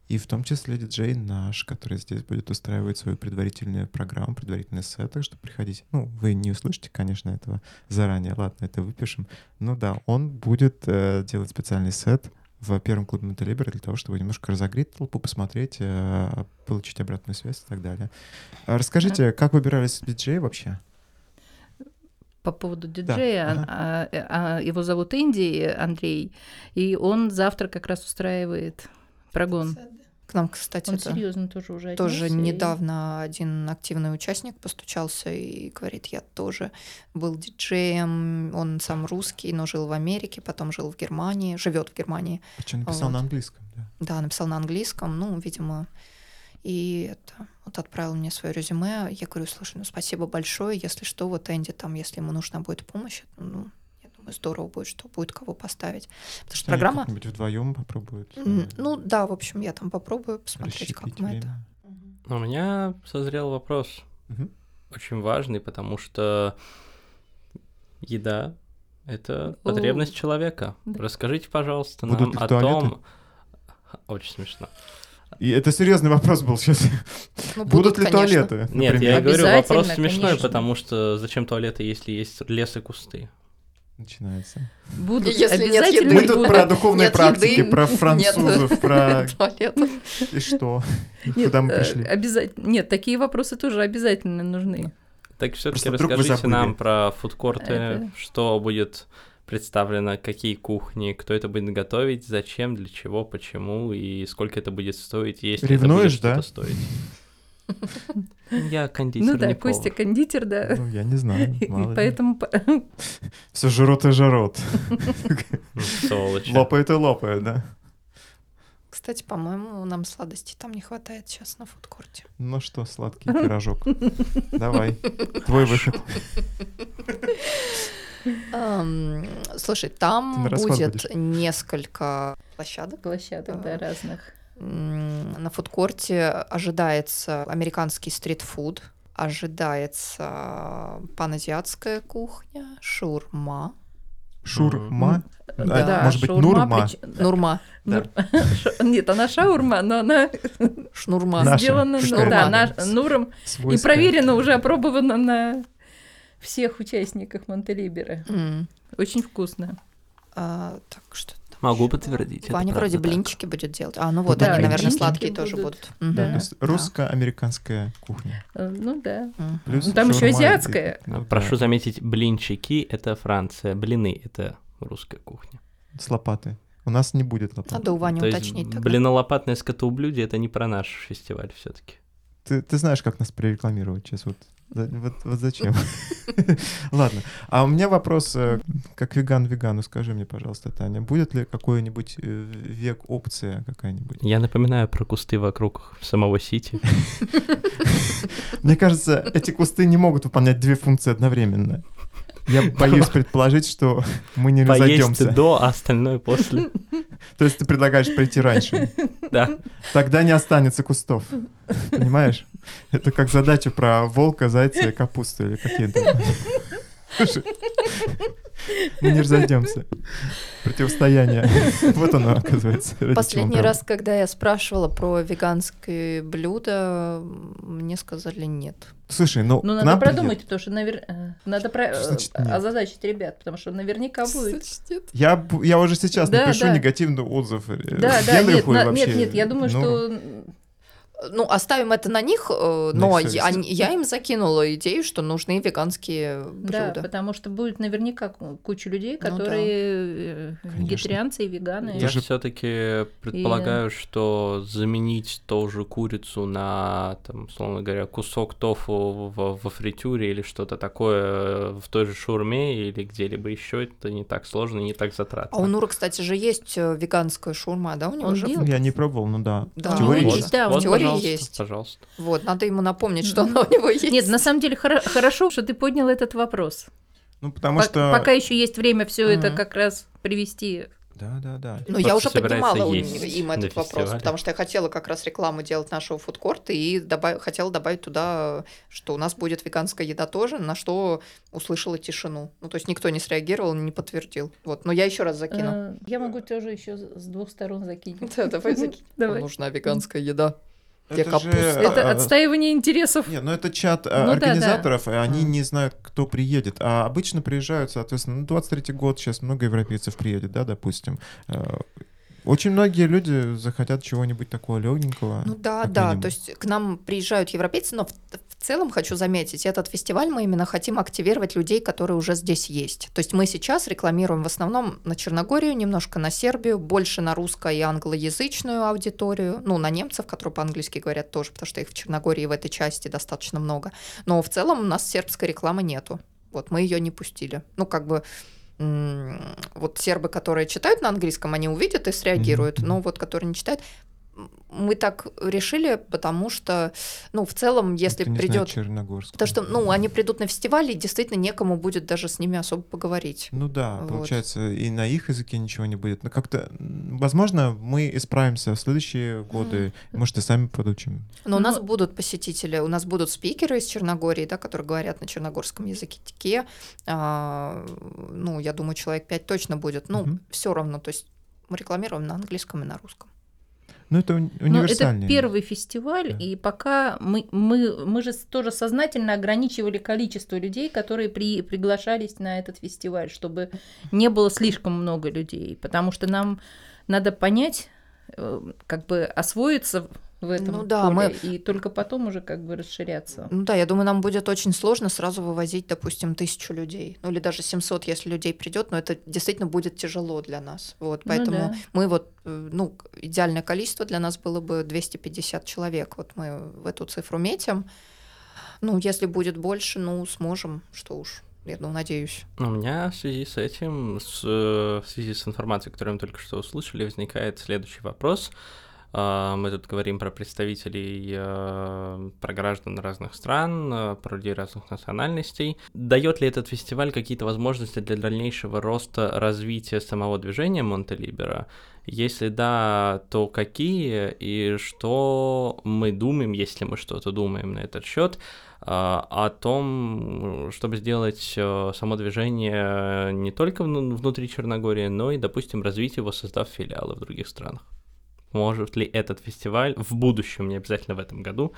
и в том числе диджей наш, который здесь будет устраивать свою предварительную программу, предварительный сет, так что приходите. Ну, вы не услышите, конечно, этого заранее, ладно, это выпишем. Ну да, он будет э, делать специальный сет в первом клубе Монтелибера для того, чтобы немножко разогреть толпу, посмотреть, э, получить обратную связь и так далее. А Расскажите, как выбирались диджеи вообще? По поводу диджея, ага. а, а, его зовут Инди, Андрей, и он завтра как раз устраивает прогон. К нам, кстати, Он это серьезно тоже уже тоже и- недавно один активный участник постучался и говорит, я тоже был диджеем, он сам русский, но жил в Америке, потом жил в Германии, живет в Германии. Причем написал Вот. на английском, да. Да, написал на английском, ну, видимо, и это, вот отправил мне свое резюме. Я говорю, слушай, ну спасибо большое, если что, вот Энди там, если ему нужна будет помощь, ну, здорово будет, что будет кого поставить. Потому что Они программа... как-нибудь вдвоем попробуют. Ну да, в общем, я там попробую посмотреть, как мы это. У меня созрел вопрос, Мгм. очень важный, потому что еда — это О. потребность человека. Да. Расскажите, пожалуйста, Будут нам о туалеты? том... Очень смешно. И это серьезный вопрос был сейчас. Ну, Будут ли конечно. туалеты? Нет, например? я говорю, вопрос смешной, конечно. потому что зачем туалеты, если есть лес и кусты? Начинается. Будут Если нет обязательно еды, Мы тут про духовные нет практики, еды, про нет французов, про... туалетов. И что? Нет, Куда мы э, пришли? обязательно. Нет, такие вопросы тоже обязательно нужны. Так все-таки расскажите нам про фудкорты, Это- что будет представлено, какие кухни, кто это будет готовить, зачем, для чего, почему и сколько это будет стоить, если Ревнуешь, это будет да? что-то стоить. Я кондитер, Ну да, не Костя повар. кондитер, да. Ну, я не знаю, мало. Поэтому по- Все жрут и жрут. Ну. Лопает и лопает, да? Кстати, по-моему, нам сладостей там не хватает сейчас на фудкорте. Ну что, сладкий пирожок. Давай, твой выход. Слушай, там будет несколько площадок. площадок, да, разных. На фудкорте ожидается американский стритфуд, ожидается паназиатская кухня, шурма. Шурма? А, Да, Может быть, шаурма, нурма? прич- да, Нурма. нур- Нет, она шаурма, но она Шнурма. Наша, сделана ну, шаурма. да, наш- нуром и проверена, уже опробована на всех участниках Монтелибера. Очень вкусно. а, Так, что? Могу подтвердить. это Ваня вроде так. блинчики будет делать. А, ну вот, Да, они, наверное, сладкие тоже будут. будут. Мгм. Да. То есть русско-американская кухня. Э, Ну да. Плюс Ну, там еще шаурма и- азиатская. ну да, Прошу заметить, блинчики — это Франция, блины — это русская кухня. С лопаты. У нас не будет лопаты. Надо у Вани То есть уточнить тогда. блинолопатное скотоублюдие — это не про наш фестиваль все таки Ты, ты знаешь, как нас прорекламировать сейчас вот. Вот, вот зачем? Ладно. А у меня вопрос, э, как веган вегану, скажи мне, пожалуйста, Таня, будет ли какой-нибудь э, век опция какая-нибудь? Я напоминаю про кусты вокруг самого Сити. Мне кажется, эти кусты не могут выполнять две функции одновременно. Я боюсь предположить, что мы не Поесть разойдемся. до, а остальное после. То есть ты предлагаешь прийти раньше. Да. Тогда не останется кустов. Понимаешь? Это как задача про волка, зайца и капусту или какие-то. Мы не разойдемся. Противостояние. Вот оно, оказывается. Последний раз, когда я спрашивала про веганские блюда, мне сказали нет. Слушай, ну, Ну, надо продумать, потому что э, надо про... Э, значит озадачить ребят, потому что наверняка будет. Я, я уже сейчас Да, напишу да. негативный отзыв э, Да, да, нет, на- нет, нет, я думаю, ну, что Ну, оставим это на них, э, На но я, я им закинула идею, что нужны веганские Да, блюда. потому что будет наверняка ку- куча людей, Ну да. которые э, Конечно. вегетарианцы и веганы. Я Даже- все-таки предполагаю, что заменить тоже курицу на, там, условно говоря, кусок тофу во, во фритюре или что-то такое в той же шаурме или где-либо еще, это не так сложно и не так затратно. А у Нура, кстати, же есть э, веганская шурма, да, у него Он же? делает? Я не пробовал, ну да. Да, В теории вот. есть. Да, в он- теории пожалуйста, есть. Пожалуйста. Вот, надо ему напомнить, что она у него есть. Нет, на самом деле хоро- хорошо, что ты поднял этот вопрос. Ну, потому Пок- что... Пока еще есть время все это как раз привести. Да, да, да. Но я уже поднимала им этот вопрос, фестивале. потому что я хотела как раз рекламу делать нашего фудкорта и добав- хотела добавить туда, что у нас будет веганская еда тоже, на что услышала тишину. Ну, то есть никто не среагировал, не подтвердил. Вот, но я еще раз закину. Э, Я могу тоже еще с двух сторон закинуть. Да, давай закинь. Давай. Нужна веганская еда. Где Это же? Это а, отстаивание интересов. Нет, ну это чат а, Ну да, да. организаторов, и они не знают, кто приедет. А обычно приезжают, соответственно, ну, 23-й год, сейчас много европейцев приедет, да, допустим. Э, Очень многие люди захотят чего-нибудь такого легенького. Ну да, да, то есть к нам приезжают европейцы, но в, в целом хочу заметить, этот фестиваль мы именно хотим активировать людей, которые уже здесь есть. То есть мы сейчас рекламируем в основном на Черногорию, немножко на Сербию, больше на русско- и англоязычную аудиторию, ну, на немцев, которые по-английски говорят тоже, потому что их в Черногории в этой части достаточно много. Но в целом у нас сербской рекламы нету. Вот мы ее не пустили. Ну, как бы вот сербы, которые читают на английском, они увидят и среагируют, но вот которые не читают, мы так решили, потому что, ну, в целом, если придет, Черногорск. потому что, ну, они придут на фестиваль, и действительно некому будет даже с ними особо поговорить. Ну да, Вот. получается, и на их языке ничего не будет. Но как-то, возможно, мы исправимся в следующие годы. Может, и сами подучим. Но у нас Ну- будут посетители, у нас будут спикеры из Черногории, да, которые говорят на черногорском языке. А, ну, я думаю, человек пять точно будет. Ну, Мгм. все равно, то есть мы рекламируем на английском и на русском. Ну, это уни- Но это универсальный. первый фестиваль, Да. и пока мы, мы, мы же тоже сознательно ограничивали количество людей, которые при, приглашались на этот фестиваль, чтобы не было слишком много людей, потому что нам надо понять, э, как бы освоиться в этом Ну да, поле, мы- и только потом уже как бы расширяться. Ну да, я думаю, нам будет очень сложно сразу вывозить, допустим, тысячу людей. Ну или даже 700, если людей придет, но это действительно будет тяжело для нас. Вот, Ну поэтому да. мы вот, э, ну, идеальное количество для нас было бы 250 человек. Вот мы в эту цифру метим. Ну, если будет больше, ну, сможем, что уж. Я ну, надеюсь. У меня в связи с этим, с, э, в связи с информацией, которую мы только что услышали, возникает следующий вопрос. А, Мы тут говорим про представителей, э, про граждан разных стран, э, про людей разных национальностей. Дает ли этот фестиваль какие-то возможности для дальнейшего роста, развития самого движения Монтелибера? Если да, то какие и что мы думаем, если мы что-то думаем на этот счет, а, о том, чтобы сделать э, само движение не только вну- внутри Черногории, но и, допустим, развить его, создав филиалы в других странах. Может ли этот фестиваль в будущем, не обязательно в этом году,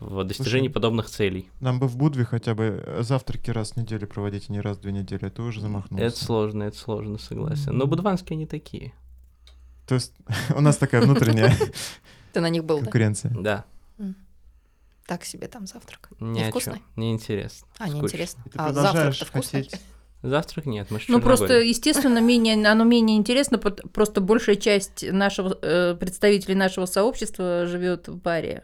в достижении Слушай, подобных целей? Нам бы в Будве хотя бы завтраки раз в неделю проводить, а не раз в две недели. Это уже замахнулся. Это сложно, это сложно, согласен. Но будванские они такие. То есть у нас такая внутренняя Ты на них был, да? конкуренция. Да, Так себе там завтрак. ни о Невкусный? чём, неинтересно. А, неинтересно. А завтрак-то вкусный? Завтрак нет, мы Ну, просто, Черногории. естественно, менее, оно менее интересно, просто большая часть нашего, э, представителей нашего сообщества живет в баре.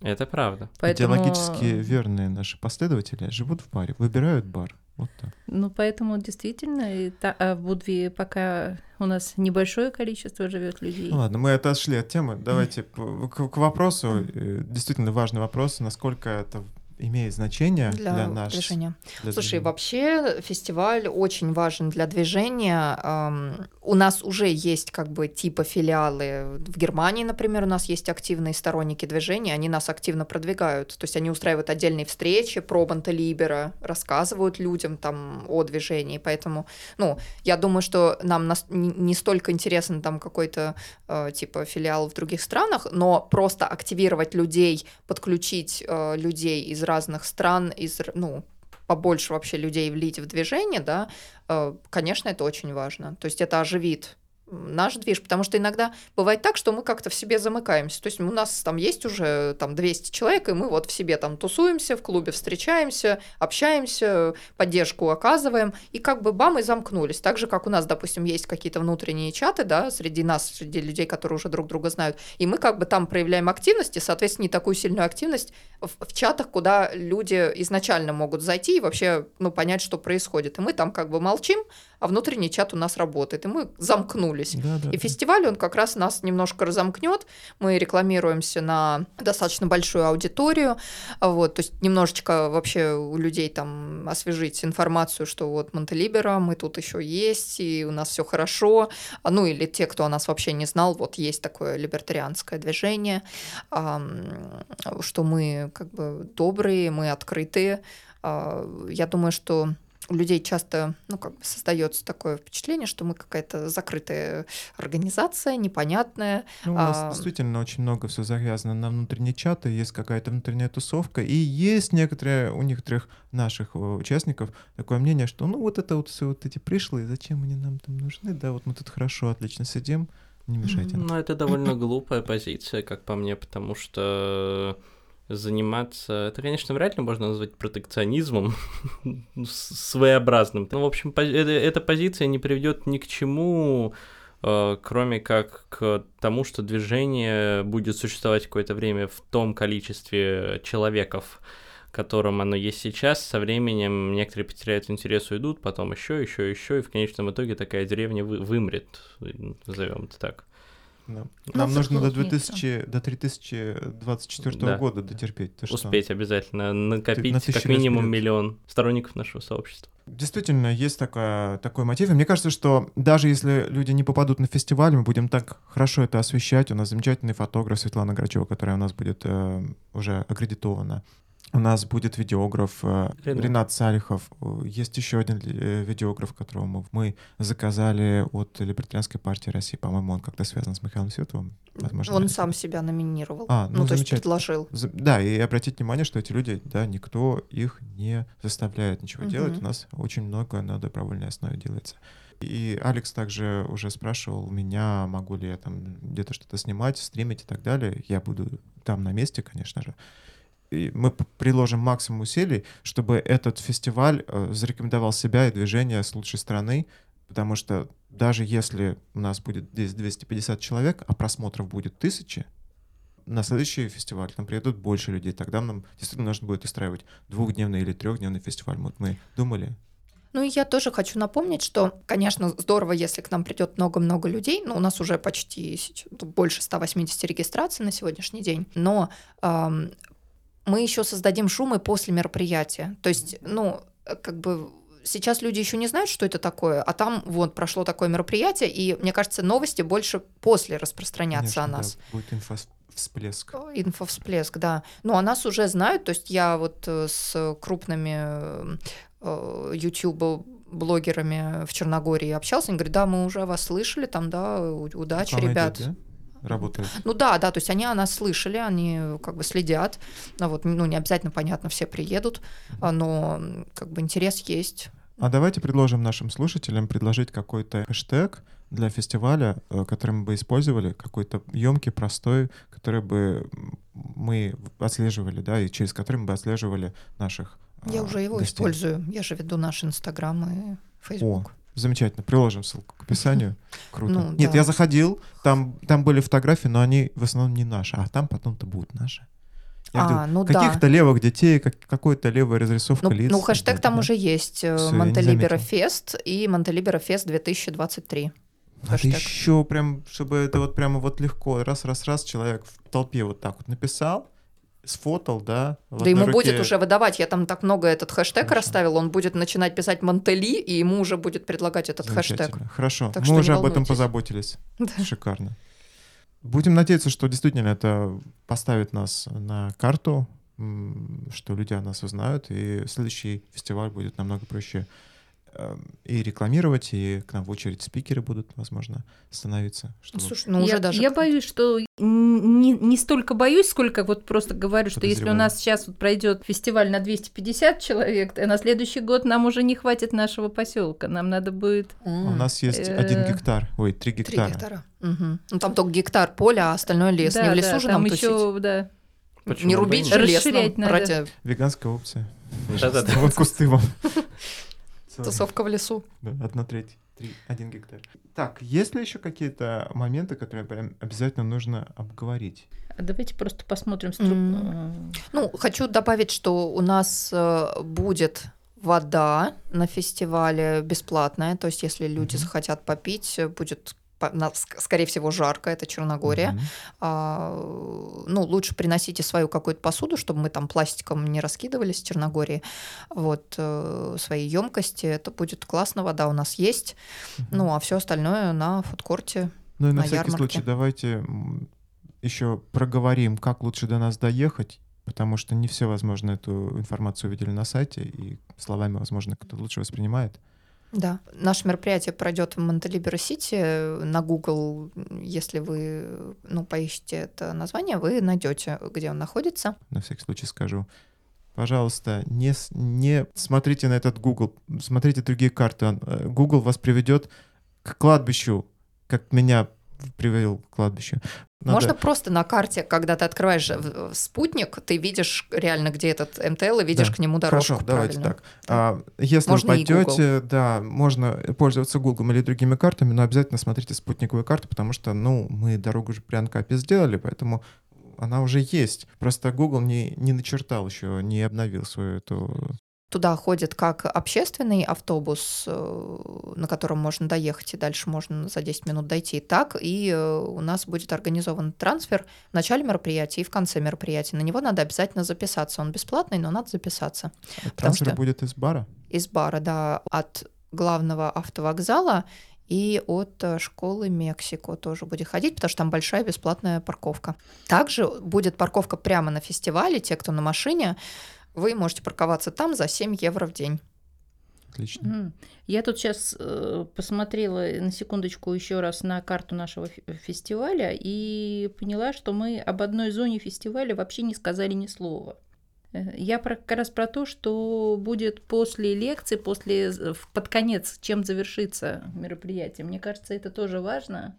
Это правда. Поэтому, Идеологически верные наши последователи живут в баре, выбирают бар. Вот так. ну, поэтому действительно, и та- а в Будве пока у нас небольшое количество живет людей. Ну ладно, мы отошли от темы. Давайте к вопросу. э, Действительно важный вопрос, насколько это имеет значение для, Для нас. движения. для Слушай, движения. вообще фестиваль очень важен для движения. У нас уже есть как бы типа филиалы. В Германии, например, у нас есть активные сторонники движения, они нас активно продвигают. То есть они устраивают отдельные встречи, пробанта либера, рассказывают людям там о движении. Поэтому, ну, я думаю, что нам не столько интересен там какой-то э, типа филиал в других странах, но просто активировать людей, подключить э, людей из разных стран, из, ну, побольше вообще людей влить в движение, да, э, конечно, это очень важно. То есть это оживит наш движ, потому что иногда бывает так, что мы как-то в себе замыкаемся. То есть у нас там есть уже там 200 человек, и мы вот в себе там тусуемся, в клубе встречаемся, общаемся, поддержку оказываем, и как бы бам, и замкнулись. Так же, как у нас, допустим, есть какие-то внутренние чаты, да, среди нас, среди людей, которые уже друг друга знают, и мы как бы там проявляем активность, и, соответственно, не такую сильную активность в, в чатах, куда люди изначально могут зайти и вообще, ну, понять, что происходит. И мы там как бы молчим, а внутренний чат у нас работает, и мы замкнулись. Да, да, И да. фестиваль, он как раз нас немножко разомкнет. Мы рекламируемся на достаточно большую аудиторию. Вот, то есть немножечко вообще у людей там освежить информацию, что вот Монтелибера, мы тут еще есть, и у нас все хорошо. А, Ну или те, кто о нас вообще не знал, вот есть такое либертарианское движение, что мы как бы добрые, мы открытые. А, Я думаю, что у людей часто, ну, как бы создается такое впечатление, что мы какая-то закрытая организация, непонятная. Ну, у нас а, действительно очень много все завязано на внутренние чаты, есть какая-то внутренняя тусовка, и есть некоторые, у некоторых наших э, участников такое мнение, что ну вот это вот все вот эти пришлые, зачем они нам там нужны, да, вот мы тут хорошо, отлично сидим, не мешайте нам. Ну, это довольно глупая позиция, как по мне, потому что заниматься... Это, конечно, вряд ли можно назвать протекционизмом своеобразным. Ну, в общем, пози- э- эта позиция не приведет ни к чему, э, кроме как к тому, что движение будет существовать какое-то время в том количестве человеков, которым оно есть сейчас, со временем некоторые потеряют интерес, уйдут, потом еще, еще, еще, и в конечном итоге такая деревня вы- вымрет, назовем это так. Да. Ну, Нам нужно до разумеется. 2000, до 2024 Да. года дотерпеть. Ты что? Успеть обязательно накопить на как лет минимум вперед. миллион сторонников нашего сообщества. Действительно, есть такая, такой мотив. И мне кажется, что даже если люди не попадут на фестиваль, мы будем так хорошо это освещать. У нас замечательный фотограф Светлана Грачева, которая у нас будет э, уже аккредитована. У нас будет видеограф э, Ренат. Ренат Салихов. Есть еще один э, видеограф, которого мы, заказали от Либертарианской партии России. По-моему, он как-то связан с Михаилом Световым. Возможно, Он это- сам себя номинировал. А, ну, ну, то есть предложил. Да, и обратить внимание, что эти люди, да, никто их не заставляет ничего Мгм. делать. У нас очень много на добровольной основе делается. И Алекс также уже спрашивал меня, могу ли я там где-то что-то снимать, стримить и так далее. Я буду там на месте, конечно же. И мы приложим максимум усилий, чтобы этот фестиваль э, зарекомендовал себя и движение с лучшей стороны, потому что даже если у нас будет здесь 250 человек, а просмотров будет тысячи, на следующий фестиваль к нам приедут больше людей. Тогда нам действительно нужно будет устраивать двухдневный или трехдневный фестиваль. Вот мы думали. Ну и я тоже хочу напомнить, что, конечно, здорово, если к нам придет много-много людей. Ну, у нас уже почти больше 180 регистраций на сегодняшний день. Но ам, мы еще создадим шум и после мероприятия. То есть, ну, э, как бы сейчас люди еще не знают, что это такое, а там вот прошло такое мероприятие, и мне кажется, новости больше после распространятся Конечно, о да, нас. будет инфовсплеск. Инфовсплеск, да. Ну, о нас уже знают, то есть я вот э, с крупными э, YouTube блогерами в Черногории общался, они говорят, да, мы уже вас слышали, там, да, удачи, Реклама ребят. идет, да? Работает. Ну да, да, то есть они о нас слышали, они как бы следят, ну, вот, ну не обязательно, понятно, все приедут, а, но как бы интерес есть. А давайте предложим нашим слушателям предложить какой-то хэштег для фестиваля, э, который мы бы использовали, какой-то емкий, простой, который бы мы отслеживали, да, и через который мы бы отслеживали наших Я а, уже его гостей. использую, я же веду наш Инстаграм и Фейсбук. Замечательно, приложим ссылку к описанию. Круто. Ну, Нет, да. я заходил, там, там были фотографии, но они в основном не наши, а там потом-то будут наши. Я А, говорю, ну да. каких-то левых детей, как, какой-то левая разрисовка Ну, лиц. ну, хэштег далее, там да. уже есть. э, Монтелибера. Фест и Монтелибера Фест 2023. Надо хэштег. еще прям, чтобы это вот прямо вот легко, раз-раз-раз человек в толпе вот так вот написал, сфотал, да. Да ему одной будет руке- уже выдавать. Я там так много этот хэштег Хорошо. расставил. Он будет начинать писать Монтели, и ему уже будет предлагать этот хэштег. Хорошо, Так мы уже об этом позаботились. Да. Шикарно. Будем надеяться, что действительно это поставит нас на карту, что люди о нас узнают, и следующий фестиваль будет намного проще и рекламировать, и к нам в очередь спикеры будут, возможно, становиться. чтобы- Слушай, ну уже я, даже... я боюсь, что не, не столько боюсь, сколько вот просто говорю, что если у нас сейчас вот пройдет фестиваль на 250 человек, то на следующий год нам уже не хватит нашего поселка. Нам надо будет. М, У нас есть один Э, гектар, ой, три Три гектара. гектара. Мгм. Ну там только гектар поля, а остальное лес. Да, не в да, лесу же там нам тусить. еще, да. Почему Не рубить же лес нам надо. Веганская опция. Да-да-да. Вот кусты вам. тусовка в лесу. Да, одна треть, три, один гектар. Так, есть ли еще какие-то моменты, которые прям обязательно нужно обговорить? Давайте просто посмотрим. стру- э, Ну, хочу добавить, что у нас э, будет вода на фестивале бесплатная. То есть, если люди Мгм. захотят попить, будет скорее всего, жарко, это Черногория. Мгм. А, ну, лучше приносите свою какую-то посуду, чтобы мы там пластиком не раскидывались в Черногории. Вот, э, свои емкости. Это будет классно, вода у нас есть. Мгм. Ну, а все остальное на фудкорте. Ну и на, на всякий ярмарке. случай давайте еще проговорим, как лучше до нас доехать, потому что не все, возможно, эту информацию увидели на сайте, и словами, возможно, кто лучше воспринимает. Да. Наше мероприятие пройдет в Монтелиберо-Сити. На Google, если вы ну, поищете это название, вы найдете, где он находится. На всякий случай скажу. Пожалуйста, не, не смотрите на этот Google, смотрите другие карты. Э, Google вас приведет к кладбищу, как меня привел к кладбищу. Надо- Можно просто на карте, когда ты открываешь э, спутник, ты видишь реально, где этот МТЛ, и видишь Да. к нему дорожку Хорошо, давайте правильную. так. А, если Можно вы пойдете, да, можно пользоваться Google или другими картами, но обязательно смотрите спутниковые карты, потому что, ну, мы дорогу же при Анкапе сделали, поэтому она уже есть. Просто Google не, не начертал еще, не обновил свою эту... Туда ходит как общественный автобус, э, на котором можно доехать, и дальше можно за 10 минут дойти, так и э, у нас будет организован трансфер в начале мероприятия и в конце мероприятия. На него надо обязательно записаться. Он бесплатный, но надо записаться. Трансфер что- будет из бара. Из бара, да, от главного автовокзала и от э, школы Мексико тоже будет ходить, потому что там большая бесплатная парковка. Также будет парковка прямо на фестивале. Те, кто на машине, вы можете парковаться там за 7 евро в день. Отлично. Я тут сейчас посмотрела на секундочку еще раз на карту нашего фе- фестиваля и поняла, что мы об одной зоне фестиваля вообще не сказали ни слова. Э, Я про, как раз про то, что будет после лекции, после под конец, чем завершится мероприятие. Мне кажется, это тоже важно,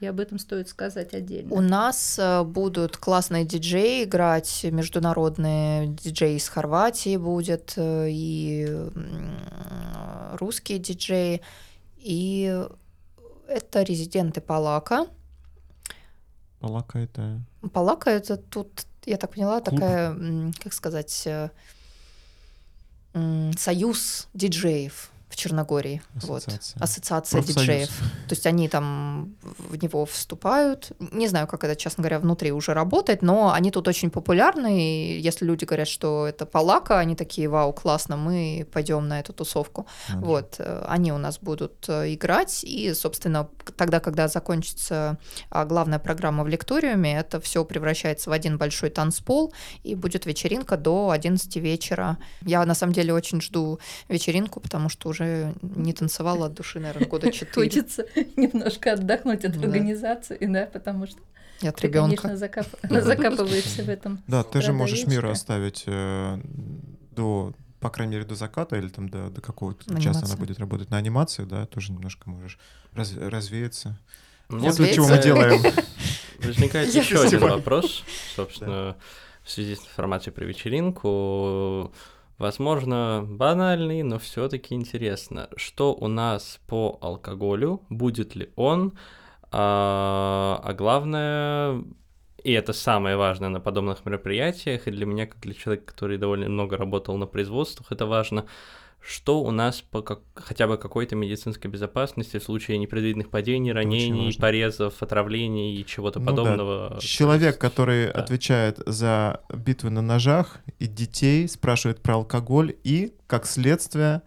и об этом стоит сказать отдельно. У нас э, будут классные диджеи играть, международные диджеи из Хорватии будет, э, и русские диджеи, и это резиденты Палака. Палака это... Палака это тут, я так поняла, Клуб? такая, как сказать, э, союз диджеев в Черногории. Вот. Ассоциация. Ассоциация Профсоюз. диджеев. То есть они там в него вступают. Не знаю, как это, честно говоря, внутри уже работает, но они тут очень популярны. И если люди говорят, что это палака, они такие, вау, классно, мы пойдем на эту тусовку. Же. Вот, э, они у нас будут э, играть, и, собственно, тогда, когда закончится а, главная программа в лекториуме, это все превращается в один большой танцпол, и будет вечеринка до 11 вечера. Я, на самом деле, очень жду вечеринку, потому что уже не танцевала от души, наверное, года 4. Хочется немножко отдохнуть от Да. организации, да, потому что Я от ребенка. конечно, закап- закапываешься в этом. Да, ты же можешь миру Продавечка. оставить э, до, по крайней мере, до заката или там до, до какого-то часа она будет работать на анимацию, да, тоже немножко можешь раз- развеяться. Мне Вот для чего мы делаем. Возникает еще один вопрос, собственно, в связи с информацией про вечеринку. Возможно, банальный, но все-таки интересно, что у нас по алкоголю, будет ли он, а, а главное, И это самое важное на подобных мероприятиях, и для меня, как для человека, который довольно много работал на производствах, это важно, что у нас по как, хотя бы какой-то медицинской безопасности в случае непредвиденных падений, ранений, порезов, отравлений и чего-то ну, подобного. Да. Человек, который да. отвечает за битвы на ножах и детей, спрашивает про алкоголь и, как следствие,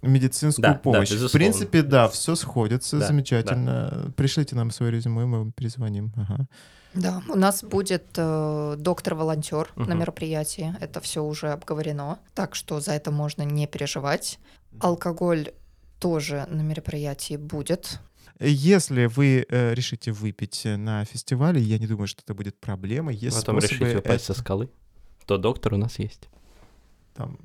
медицинскую да, помощь. Да, в принципе, да, все сходится, да, замечательно. Да. Пришлите нам свое резюме, мы вам перезвоним. Ага. Да, у нас будет э, доктор-волонтер угу. на мероприятии. Это все уже обговорено. Так что за это можно не переживать. Алкоголь тоже на мероприятии будет. Если вы э, решите выпить на фестивале, я не думаю, что это будет проблема. Есть Потом решите упасть это... со скалы, то доктор у нас есть. Там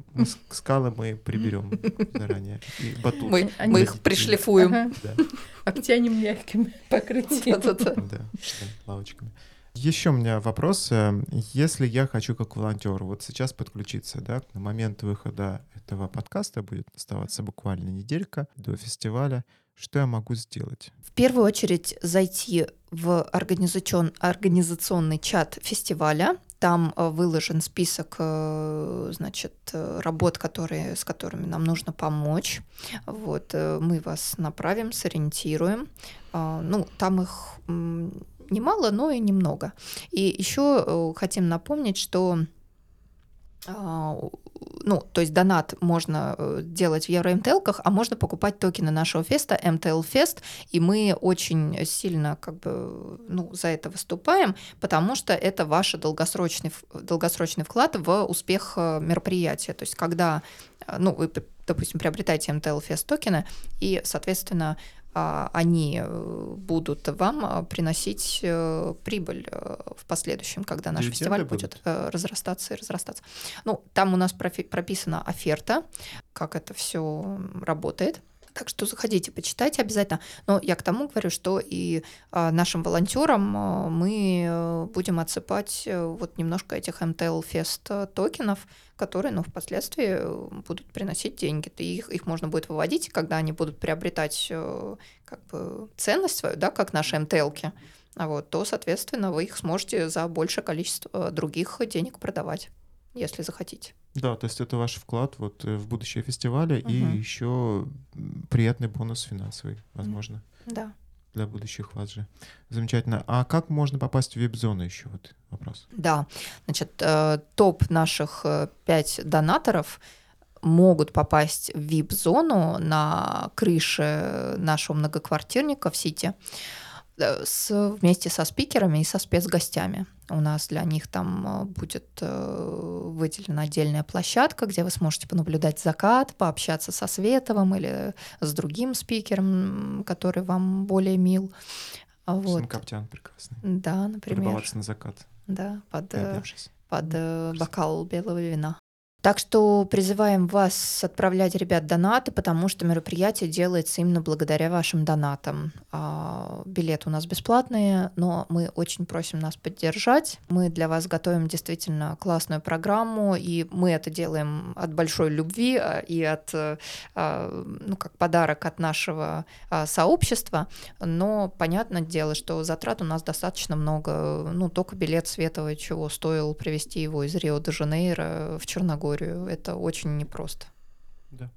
скалы мы приберем заранее. И батут. Мы, мы их пришлифуем. Ага. Да. Обтянем мягким покрытием. Да, лавочками. Еще у меня вопрос. Если я хочу как волонтер вот сейчас подключиться, да, на момент выхода этого подкаста будет оставаться буквально неделька до фестиваля, что я могу сделать? В первую очередь зайти в организацион, организационный чат фестиваля, там э, выложен список э, значит, э, работ, которые, с которыми нам нужно помочь. Вот, мы вас направим, сориентируем. А, ну, там их немало, но и немного. И еще хотим напомнить, что ну, то есть донат можно э, делать в евро-МТЛках, а можно покупать токены нашего феста МТЛ Фест, и мы очень сильно как бы ну, за это выступаем, потому что это ваш долгосрочный, долгосрочный вклад в успех э, мероприятия. То есть когда э, ну, вы, допустим, приобретаете МТЛ Фест токены, и, соответственно, а, они э, будут вам а, приносить э, прибыль э, в последующем, когда наш Дивиденды фестиваль будут? будет разрастаться и разрастаться. Ну, там у нас прописана оферта, как это все работает. Так что заходите, почитайте обязательно. Но я к тому говорю, что и а, нашим волонтерам а, мы э, будем отсыпать э, вот немножко этих MTL Fest токенов, которые, ну, впоследствии э, будут приносить деньги. И их, их можно будет выводить, когда они будут приобретать как бы ценность свою, да, как наши MTL-ки, вот, то, соответственно, вы их сможете за большее количество других денег продавать, если захотите. Да, то есть это ваш вклад вот э, в будущее фестиваля угу. и еще приятный бонус финансовый, возможно. Да. Для будущих вас же. Замечательно. А как можно попасть в вип-зону еще? Вот вопрос. Да, значит, э, топ наших э, пять донаторов могут попасть в вип-зону на крыше нашего многоквартирника в Сити. Э, с, вместе со спикерами и со спецгостями. У нас для них там э, будет э, выделена отдельная площадка, где вы сможете понаблюдать закат, пообщаться со Световым или с другим спикером, который вам более мил. Вот. Коптян прекрасный. Да, например. Полюбоваться на закат. Да, под, под бокал белого вина. Так что призываем вас отправлять, ребят, донаты, потому что мероприятие делается именно благодаря вашим донатам. А, билеты у нас бесплатные, но мы очень просим нас поддержать. Мы для вас готовим действительно классную программу, и мы это делаем от большой любви а, и от, а, ну, как подарок от нашего сообщества. Но понятное дело, что затрат у нас достаточно много. Ну, только билет Световой чего стоил привезти его из Рио-де-Жанейро в Черногорию категорию. Это очень непросто. Да.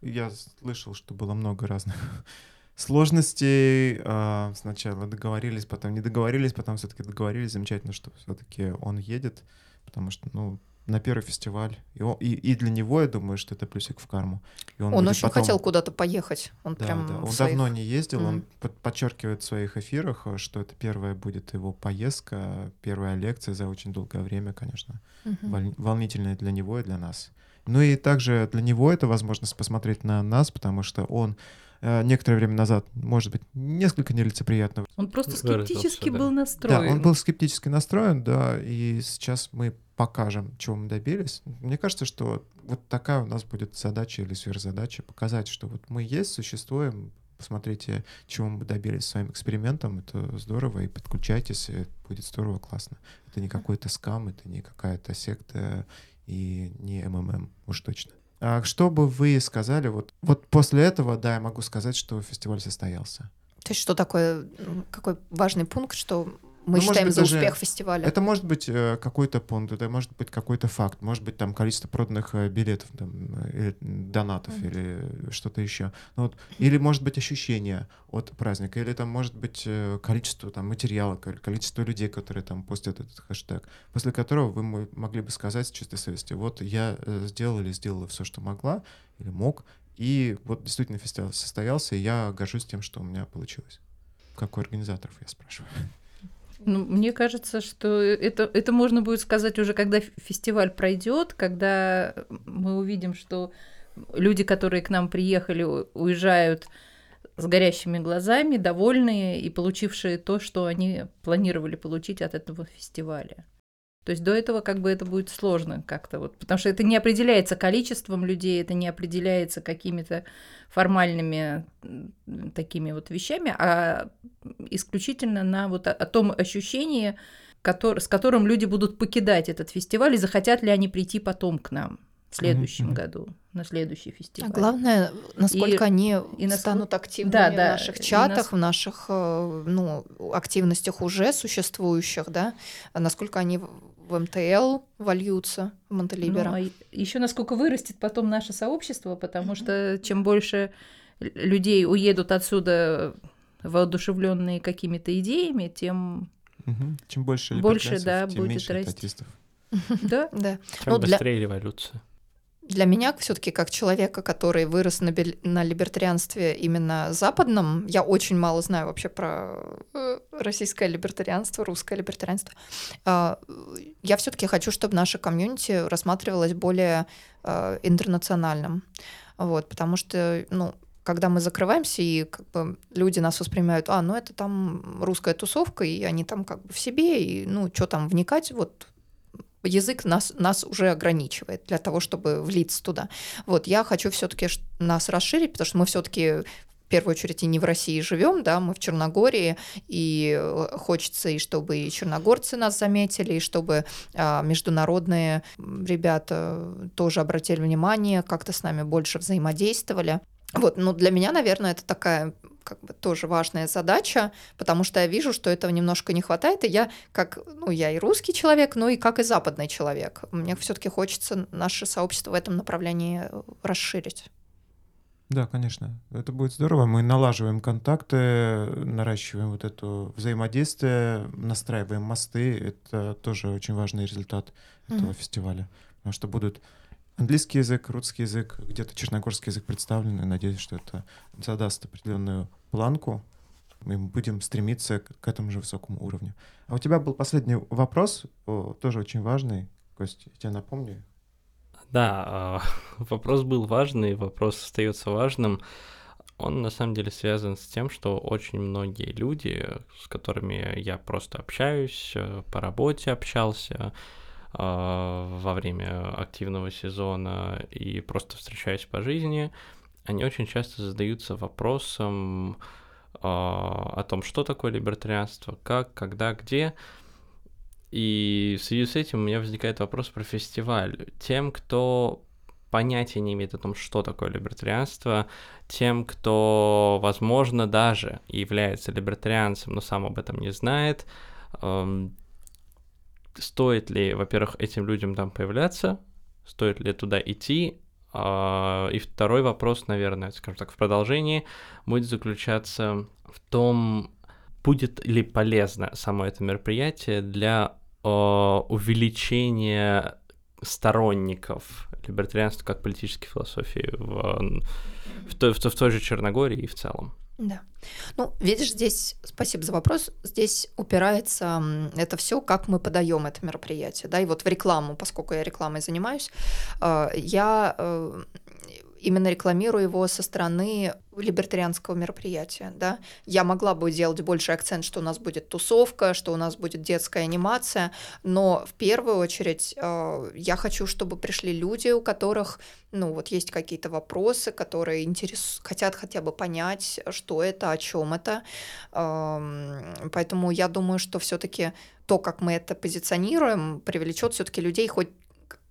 Я слышал, что было много разных сложностей. А, сначала договорились, потом не договорились, потом все-таки договорились. Замечательно, что все-таки он едет, потому что, ну, на первый фестиваль. И, он, и, и для него, я думаю, что это плюсик в карму. И он он очень потом... хотел куда-то поехать. Он да, прям да. Он своих... давно не ездил, mm. он подчеркивает в своих эфирах, что это первая будет его поездка, первая лекция за очень долгое время, конечно. Mm-hmm. Волнительная для него и для нас. Ну и также для него это возможность посмотреть на нас, потому что он Э, некоторое время назад, может быть, несколько нелицеприятно. Он просто скептически был настроен. Да, он был скептически настроен, да, и сейчас мы покажем, чего мы добились. Мне кажется, что вот такая у нас будет задача или сверхзадача, показать, что вот мы есть, существуем, посмотрите, чего мы добились своим экспериментом, это здорово, и подключайтесь, и будет здорово, классно. Это не какой-то скам, это не какая-то секта и не МММ, уж точно. А что бы вы сказали, вот, вот после этого, да, я могу сказать, что фестиваль состоялся. То есть что такое, какой важный пункт, что мы Ну, считаем быть, за даже успех фестиваля. Это может быть э, какой-то пункт, это может быть какой-то факт, может быть там количество проданных э, билетов, там, э, донатов Мгм. или что-то еще. Ну, вот, или может быть ощущение от праздника, или там может быть э, количество там материала, кол- количество людей, которые там постят этот хэштег, после которого вы мо- могли бы сказать с чистой совестью, вот я э, сделала или сделала все, что могла или мог, и вот действительно фестиваль состоялся, и я горжусь тем, что у меня получилось. Как у организаторов, я спрашиваю. Ну, мне кажется, что это, это можно будет сказать уже, когда фестиваль пройдет, когда мы увидим, что люди, которые к нам приехали, уезжают с горящими глазами, довольные и получившие то, что они планировали получить от этого фестиваля. То есть до этого как бы это будет сложно как-то вот, потому что это не определяется количеством людей, это не определяется какими-то формальными такими вот вещами, а исключительно на вот о, о том ощущении, котор- с которым люди будут покидать этот фестиваль и захотят ли они прийти потом к нам в следующем мгм. году на следующий А фестиваль. главное, насколько они и насколько- станут активными Да, в да, наших и чатах, нас- в наших э, ну, активностях уже существующих, да, а насколько они в МТЛ вольются, в Монтелибера. еще Ну, а насколько вырастет потом наше сообщество, потому что чем больше людей уедут отсюда воодушевленные какими-то идеями, тем Мгм. Чем больше Больше, да, тем будет меньше расти. да, Да. Чем Ну, для- быстрее революция. Для меня, все-таки, как человека, который вырос на, на либертарианстве именно западном, я очень мало знаю вообще про э, российское либертарианство, русское либертарианство. А, Я все-таки хочу, чтобы наша комьюнити рассматривалась более э, интернациональным. Вот, потому что, ну, когда мы закрываемся, и как бы люди нас воспринимают, а, ну это там русская тусовка, и они там как бы в себе, и ну, что там вникать, вот язык нас, нас уже ограничивает для того, чтобы влиться туда. Вот, я хочу все-таки нас расширить, потому что мы все-таки в первую очередь и не в России живем, да, мы в Черногории, и э, хочется и чтобы и черногорцы нас заметили, и чтобы а, международные ребята тоже обратили внимание, как-то с нами больше взаимодействовали. Вот, ну для меня, наверное, это такая как бы тоже важная задача, потому что я вижу, что этого немножко не хватает, и я как, ну, я и русский человек, но и как и западный человек. Мне все-таки хочется наше сообщество в этом направлении э, расширить. Да, конечно. Это будет здорово. Мы налаживаем контакты, наращиваем вот это взаимодействие, настраиваем мосты. Это тоже очень важный результат этого Мгм. фестиваля. Потому что будут английский язык, русский язык, где-то черногорский язык представлен. И надеюсь, что это задаст определенную планку. Мы будем стремиться к, этому же высокому уровню. А у тебя был последний вопрос, тоже очень важный. Кость, я тебе напомню. Да, а, вопрос был важный, вопрос остается важным. Он на самом деле связан с тем, что очень многие люди, с которыми я просто общаюсь, э, по работе общался во время активного сезона и просто встречаюсь по жизни, они очень часто задаются вопросом а, о том, что такое либертарианство, как, когда, где. И в связи с этим у меня возникает вопрос про фестиваль. Тем, кто понятия не имеет о том, что такое либертарианство, тем, кто, возможно, даже является либертарианцем, но сам об этом не знает, эм, стоит ли, во-первых, этим людям там появляться, стоит ли туда идти, а, и второй вопрос, наверное, скажем так, в продолжении, будет заключаться в том, будет ли полезно само это мероприятие для э, увеличения сторонников либертарианства как политической философии в, в, в, в той же Черногории и в целом. Да. Ну, видишь, здесь, спасибо за вопрос, здесь упирается это все, как мы подаем это мероприятие, да, и вот в рекламу, поскольку я рекламой занимаюсь, э, я э, именно рекламирую его со стороны либертарианского мероприятия, да. Я могла бы делать больше акцент, что у нас будет тусовка, что у нас будет детская анимация, но в первую очередь э, я хочу, чтобы пришли люди, у которых ну вот есть какие-то вопросы, которые интерес... хотят хотя бы понять, что это, о чем это. Эм, Поэтому я думаю, что все-таки то, как мы это позиционируем, привлечет все-таки людей хоть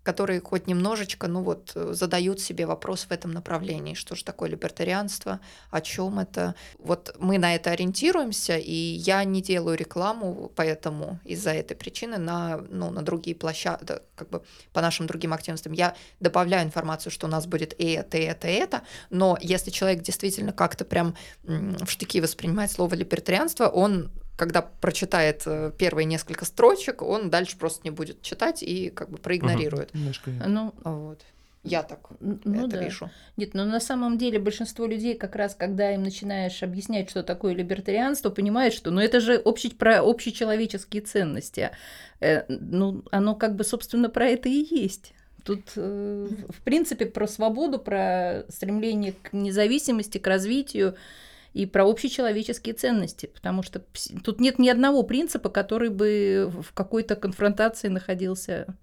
которые хоть немножечко, ну вот, э, задают себе вопрос в этом направлении, что же такое либертарианство, о чем это. Вот мы на это ориентируемся, и я не делаю рекламу, поэтому из-за этой причины на, ну, на другие площадки, как бы по нашим другим активностям. Я добавляю информацию, что у нас будет и это, и это, и это, но если человек действительно как-то прям в штыки воспринимает слово либертарианство, он когда прочитает э, первые несколько строчек, он дальше просто не будет читать и как бы проигнорирует. Немножко. Ну, Вот. Я так ну это да. вижу. Нет, но на самом деле большинство людей как раз, когда им начинаешь объяснять, что такое либертарианство, понимают, что ну это же общий, про общечеловеческие ценности. Э, ну, оно как бы, собственно, про это и есть. Тут, э, в принципе, про свободу, про стремление к независимости, к развитию и про общечеловеческие ценности, потому что тут нет ни одного принципа, который бы в какой-то конфронтации находился.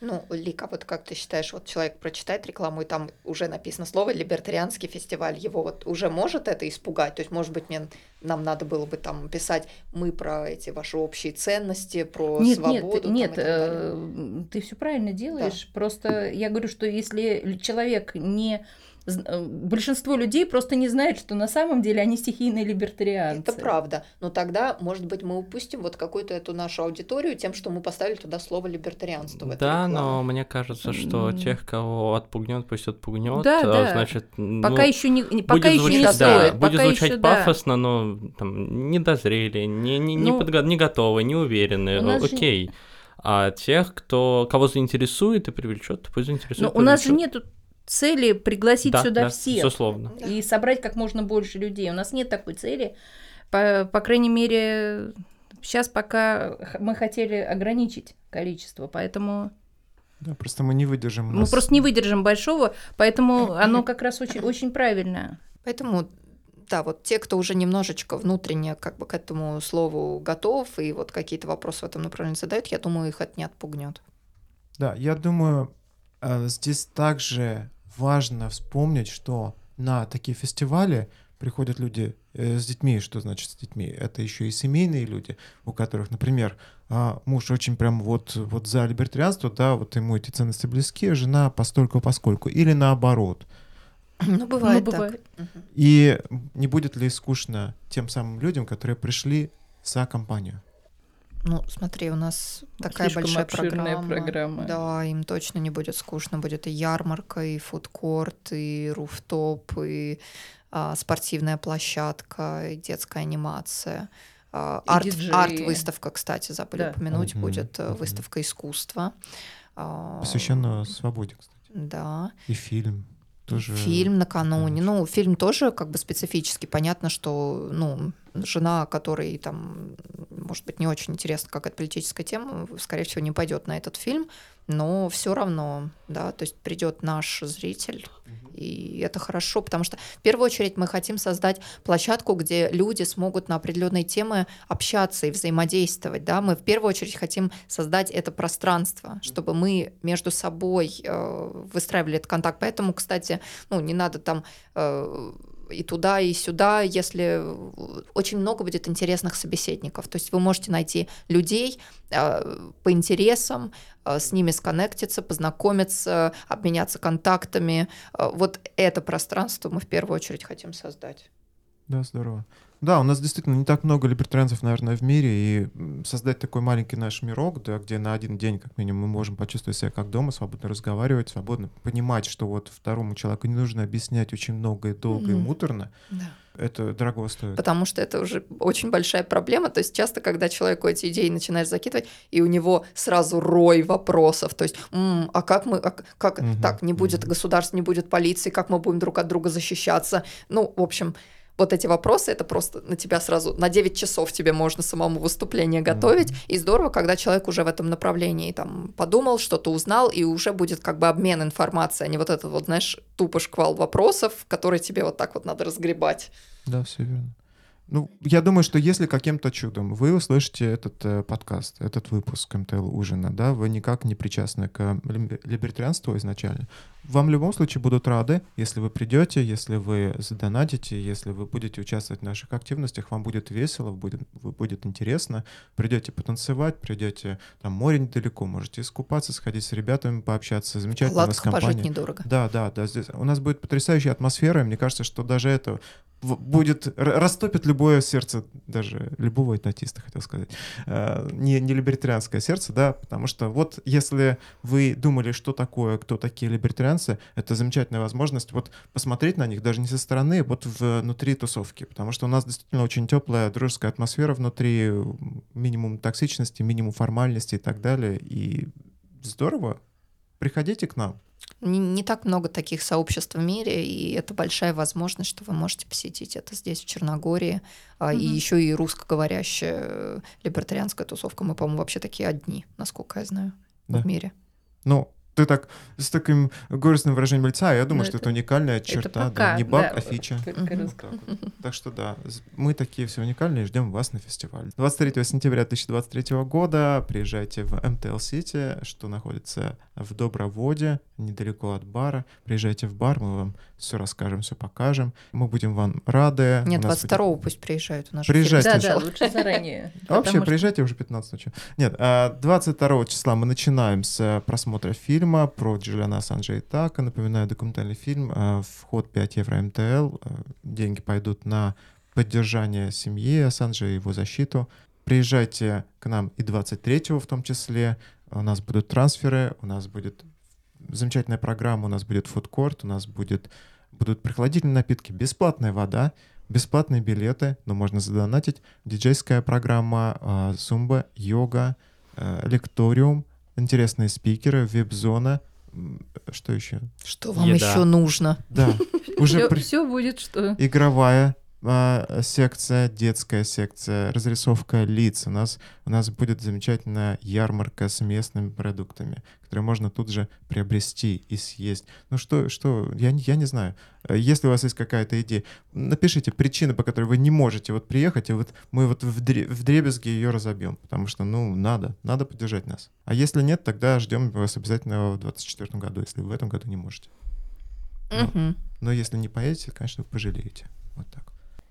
Ну, Лика, вот как ты считаешь, вот человек прочитает рекламу, и там уже написано слово «либертарианский фестиваль», его вот уже может это испугать? То есть, может быть, мне, нам надо было бы там писать «мы про эти ваши общие ценности, про Нет, свободу». нет, нет, так далее». э, ты все правильно делаешь. Просто я говорю, что если человек не большинство людей просто не знает, что на самом деле они стихийные либертарианцы. Это правда. Но тогда, может быть, мы упустим вот какую-то эту нашу аудиторию тем, что мы поставили туда слово либертарианство в Да, но мне кажется, что М. тех, кого отпугнет, пусть отпугнет. Да, а, да. Значит, Пока ну, еще не, не- пока будет еще не звучать, да, стоит. будет пока звучать еще, да. пафосно, но там, не дозрели, не, не, не, Ну, подго- не готовы, не уверены. нас же- Окей. А тех, кто, кого заинтересует и привлечет, пусть заинтересует. Но у нас же нету цели пригласить Да, сюда да, всех безусловно. И собрать как можно больше людей. У нас нет такой цели. По, по крайней мере, сейчас пока мы хотели ограничить количество, поэтому Да, просто мы не выдержим. мы нас- просто не выдержим большого, поэтому оно как раз очень, очень правильно. Поэтому, да, вот те, кто уже немножечко внутренне как бы к этому слову готов и вот какие-то вопросы в этом направлении задают, я думаю, их это не отпугнет. Да, я думаю, э, здесь также важно вспомнить, что на такие фестивали приходят люди э, с детьми. Что значит с детьми? Это еще и семейные люди, у которых, например, а, муж очень прям вот, вот за либертарианство, да, вот ему эти ценности близки, а жена постольку поскольку. Или наоборот. Ну, бывает Ну, так. бывает. И не будет ли скучно тем самым людям, которые пришли за компанию? Ну, смотри, у нас такая Слишком большая программа. программа. Да, им точно не будет скучно. Будет и ярмарка, и фудкорт, и руфтоп, и а, спортивная площадка, и детская анимация. А, арт, диджеи. арт-выставка, кстати, забыли Да. упомянуть, Мгм, будет мгм. выставка искусства. А, Посвященную свободе, кстати. Да. И фильм тоже. Фильм накануне. конечно. Ну, фильм тоже как бы специфический. Понятно, что, ну, жена, которой там, может быть, не очень интересно какая-то политическая тема, скорее всего, не пойдет на этот фильм, но все равно, да, то есть придет наш зритель, и это хорошо, потому что в первую очередь мы хотим создать площадку, где люди смогут на определенные темы общаться и взаимодействовать, да, мы в первую очередь хотим создать это пространство, чтобы мы между собой э, выстраивали этот контакт, поэтому, кстати, ну, не надо там э, и туда, и сюда, если э, очень много будет интересных собеседников. То есть вы можете найти людей э, по интересам, э, с ними сконнектиться, познакомиться, обменяться контактами. Вот это пространство мы в первую очередь хотим создать. Да, здорово. Да, у нас действительно не так много либертарианцев, наверное, в мире, и создать такой маленький наш мирок, да, где на один день, как минимум, мы можем почувствовать себя как дома, свободно разговаривать, свободно понимать, что вот второму человеку не нужно объяснять очень много и долго и Мгм. муторно, это дорого стоит. Потому что это уже очень большая проблема. То есть часто, когда человеку эти идеи начинаешь закидывать, и у него сразу рой вопросов. То есть, «М, а как мы, а как Мгм, так, не будет мгм. государства, не будет полиции, как мы будем друг от друга защищаться? Ну, в общем, вот эти вопросы, это просто на тебя сразу, на 9 часов тебе можно самому выступление готовить. Мгм. И здорово, когда человек уже в этом направлении там подумал, что-то узнал, и уже будет как бы обмен информацией, а не вот этот вот, знаешь, тупо шквал вопросов, который тебе вот так вот надо разгребать. Да, все верно. Ну, я думаю, что если каким-то чудом вы услышите этот э, подкаст, этот выпуск МТЛ Ужина, да, вы никак не причастны к либ- либертарианству изначально, вам в любом случае будут рады, если вы придете, если вы задонатите, если вы будете участвовать в наших активностях, вам будет весело, будет, будет интересно. Придете потанцевать, придете, там море недалеко, можете искупаться, сходить с ребятами, пообщаться. Замечательно у нас Ладно, пожить компания. недорого. Да, да, да. Здесь у нас будет потрясающая атмосфера, и мне кажется, что даже это будет растопит любое сердце, даже любого этнотиста, хотел сказать, Э, не, не либертарианское сердце, да, потому что вот если вы думали, что такое, кто такие либертарианцы, это замечательная возможность вот посмотреть на них даже не со стороны, вот в- внутри тусовки, потому что у нас действительно очень теплая дружеская атмосфера внутри, минимум токсичности, минимум формальности и так далее, и здорово. Приходите к нам. Не, не так много таких сообществ в мире, и это большая возможность, что вы можете посетить это здесь, в Черногории. А, И еще и русскоговорящая э, либертарианская тусовка. Мы, по-моему, вообще такие одни, насколько я знаю, Да. в мире. Ну, ты так с таким горестным выражением лица, а я думаю, Ну, что это- это уникальная Это черта, да, пока, не баг, да, а фича. Вот так, вот. Так что да, мы такие все уникальные, ждем вас на фестивале. 23 сентября 2023 года приезжайте в МТЛ Сити, что находится в Доброводе, недалеко от бара. Приезжайте в бар, мы вам все расскажем, все покажем. Мы будем вам рады. Нет, У нас будет- 22 пусть приезжают. У нас Приезжайте. Да, да, лучше заранее. А Вообще, приезжайте уже 15 ночи. Нет, а, 22 числа мы начинаем с э, просмотра фильма про Джулиана Ассанжа и Така. Напоминаю, документальный фильм. а, Вход 5 евро МТЛ. а, Деньги пойдут на поддержание семьи Ассанжа и его защиту. Приезжайте к нам и 23 в том числе. У нас будут трансферы, у нас будет замечательная программа, у нас будет фудкорт, у нас будет, будут прохладительные напитки, бесплатная вода, бесплатные билеты, но можно задонатить, диджейская программа, зумба, йога, э, лекториум, интересные спикеры, веб-зона, что еще? Что вам Еда. еще нужно? Да, уже при- Все будет, что... игровая секция, детская секция, разрисовка лиц. У нас, у нас будет замечательная ярмарка с местными продуктами, которые можно тут же приобрести и съесть. Ну что, что я, не- я не знаю. Если у вас есть какая-то идея, напишите причины, по которой вы не можете вот приехать, и вот мы вот в, дре- в дребезге ее разобьем, потому что, ну, надо, надо поддержать нас. А если нет, тогда ждем вас обязательно в 2024 году, если вы в этом году не можете. Ну. Мгм. Но если не поедете, конечно, вы пожалеете.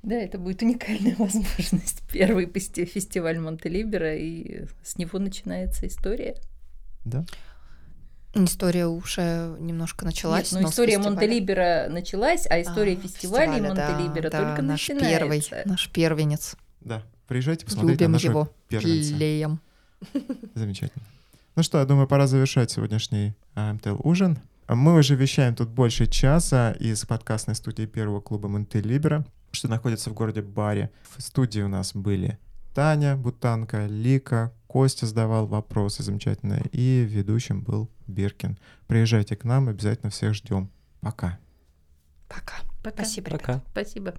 Да, это будет уникальная возможность. Первый фестиваль Монтелибера, и с него начинается история. Да? История уже немножко началась. Нет, но ну история фестиваля. Монтелибера началась, а история А, фестиваля, да, Монтелибера да, только наш начинается. первый, наш первенец. Да. Приезжайте, посмотрите Любим на нашего его. первенца. Леем. Замечательно. Ну что, я думаю, пора завершать сегодняшний а, МТЛ ужин. Мы уже вещаем тут больше часа из подкастной студии первого клуба МТЛ Либера, что находится в городе Баре. В студии у нас были Таня Бутанка, Лика, Костя задавал вопросы замечательные, и ведущим был Биркин. Приезжайте к нам, обязательно всех ждем. Пока. Пока. Пока. Спасибо, ребята. Пока. Спасибо.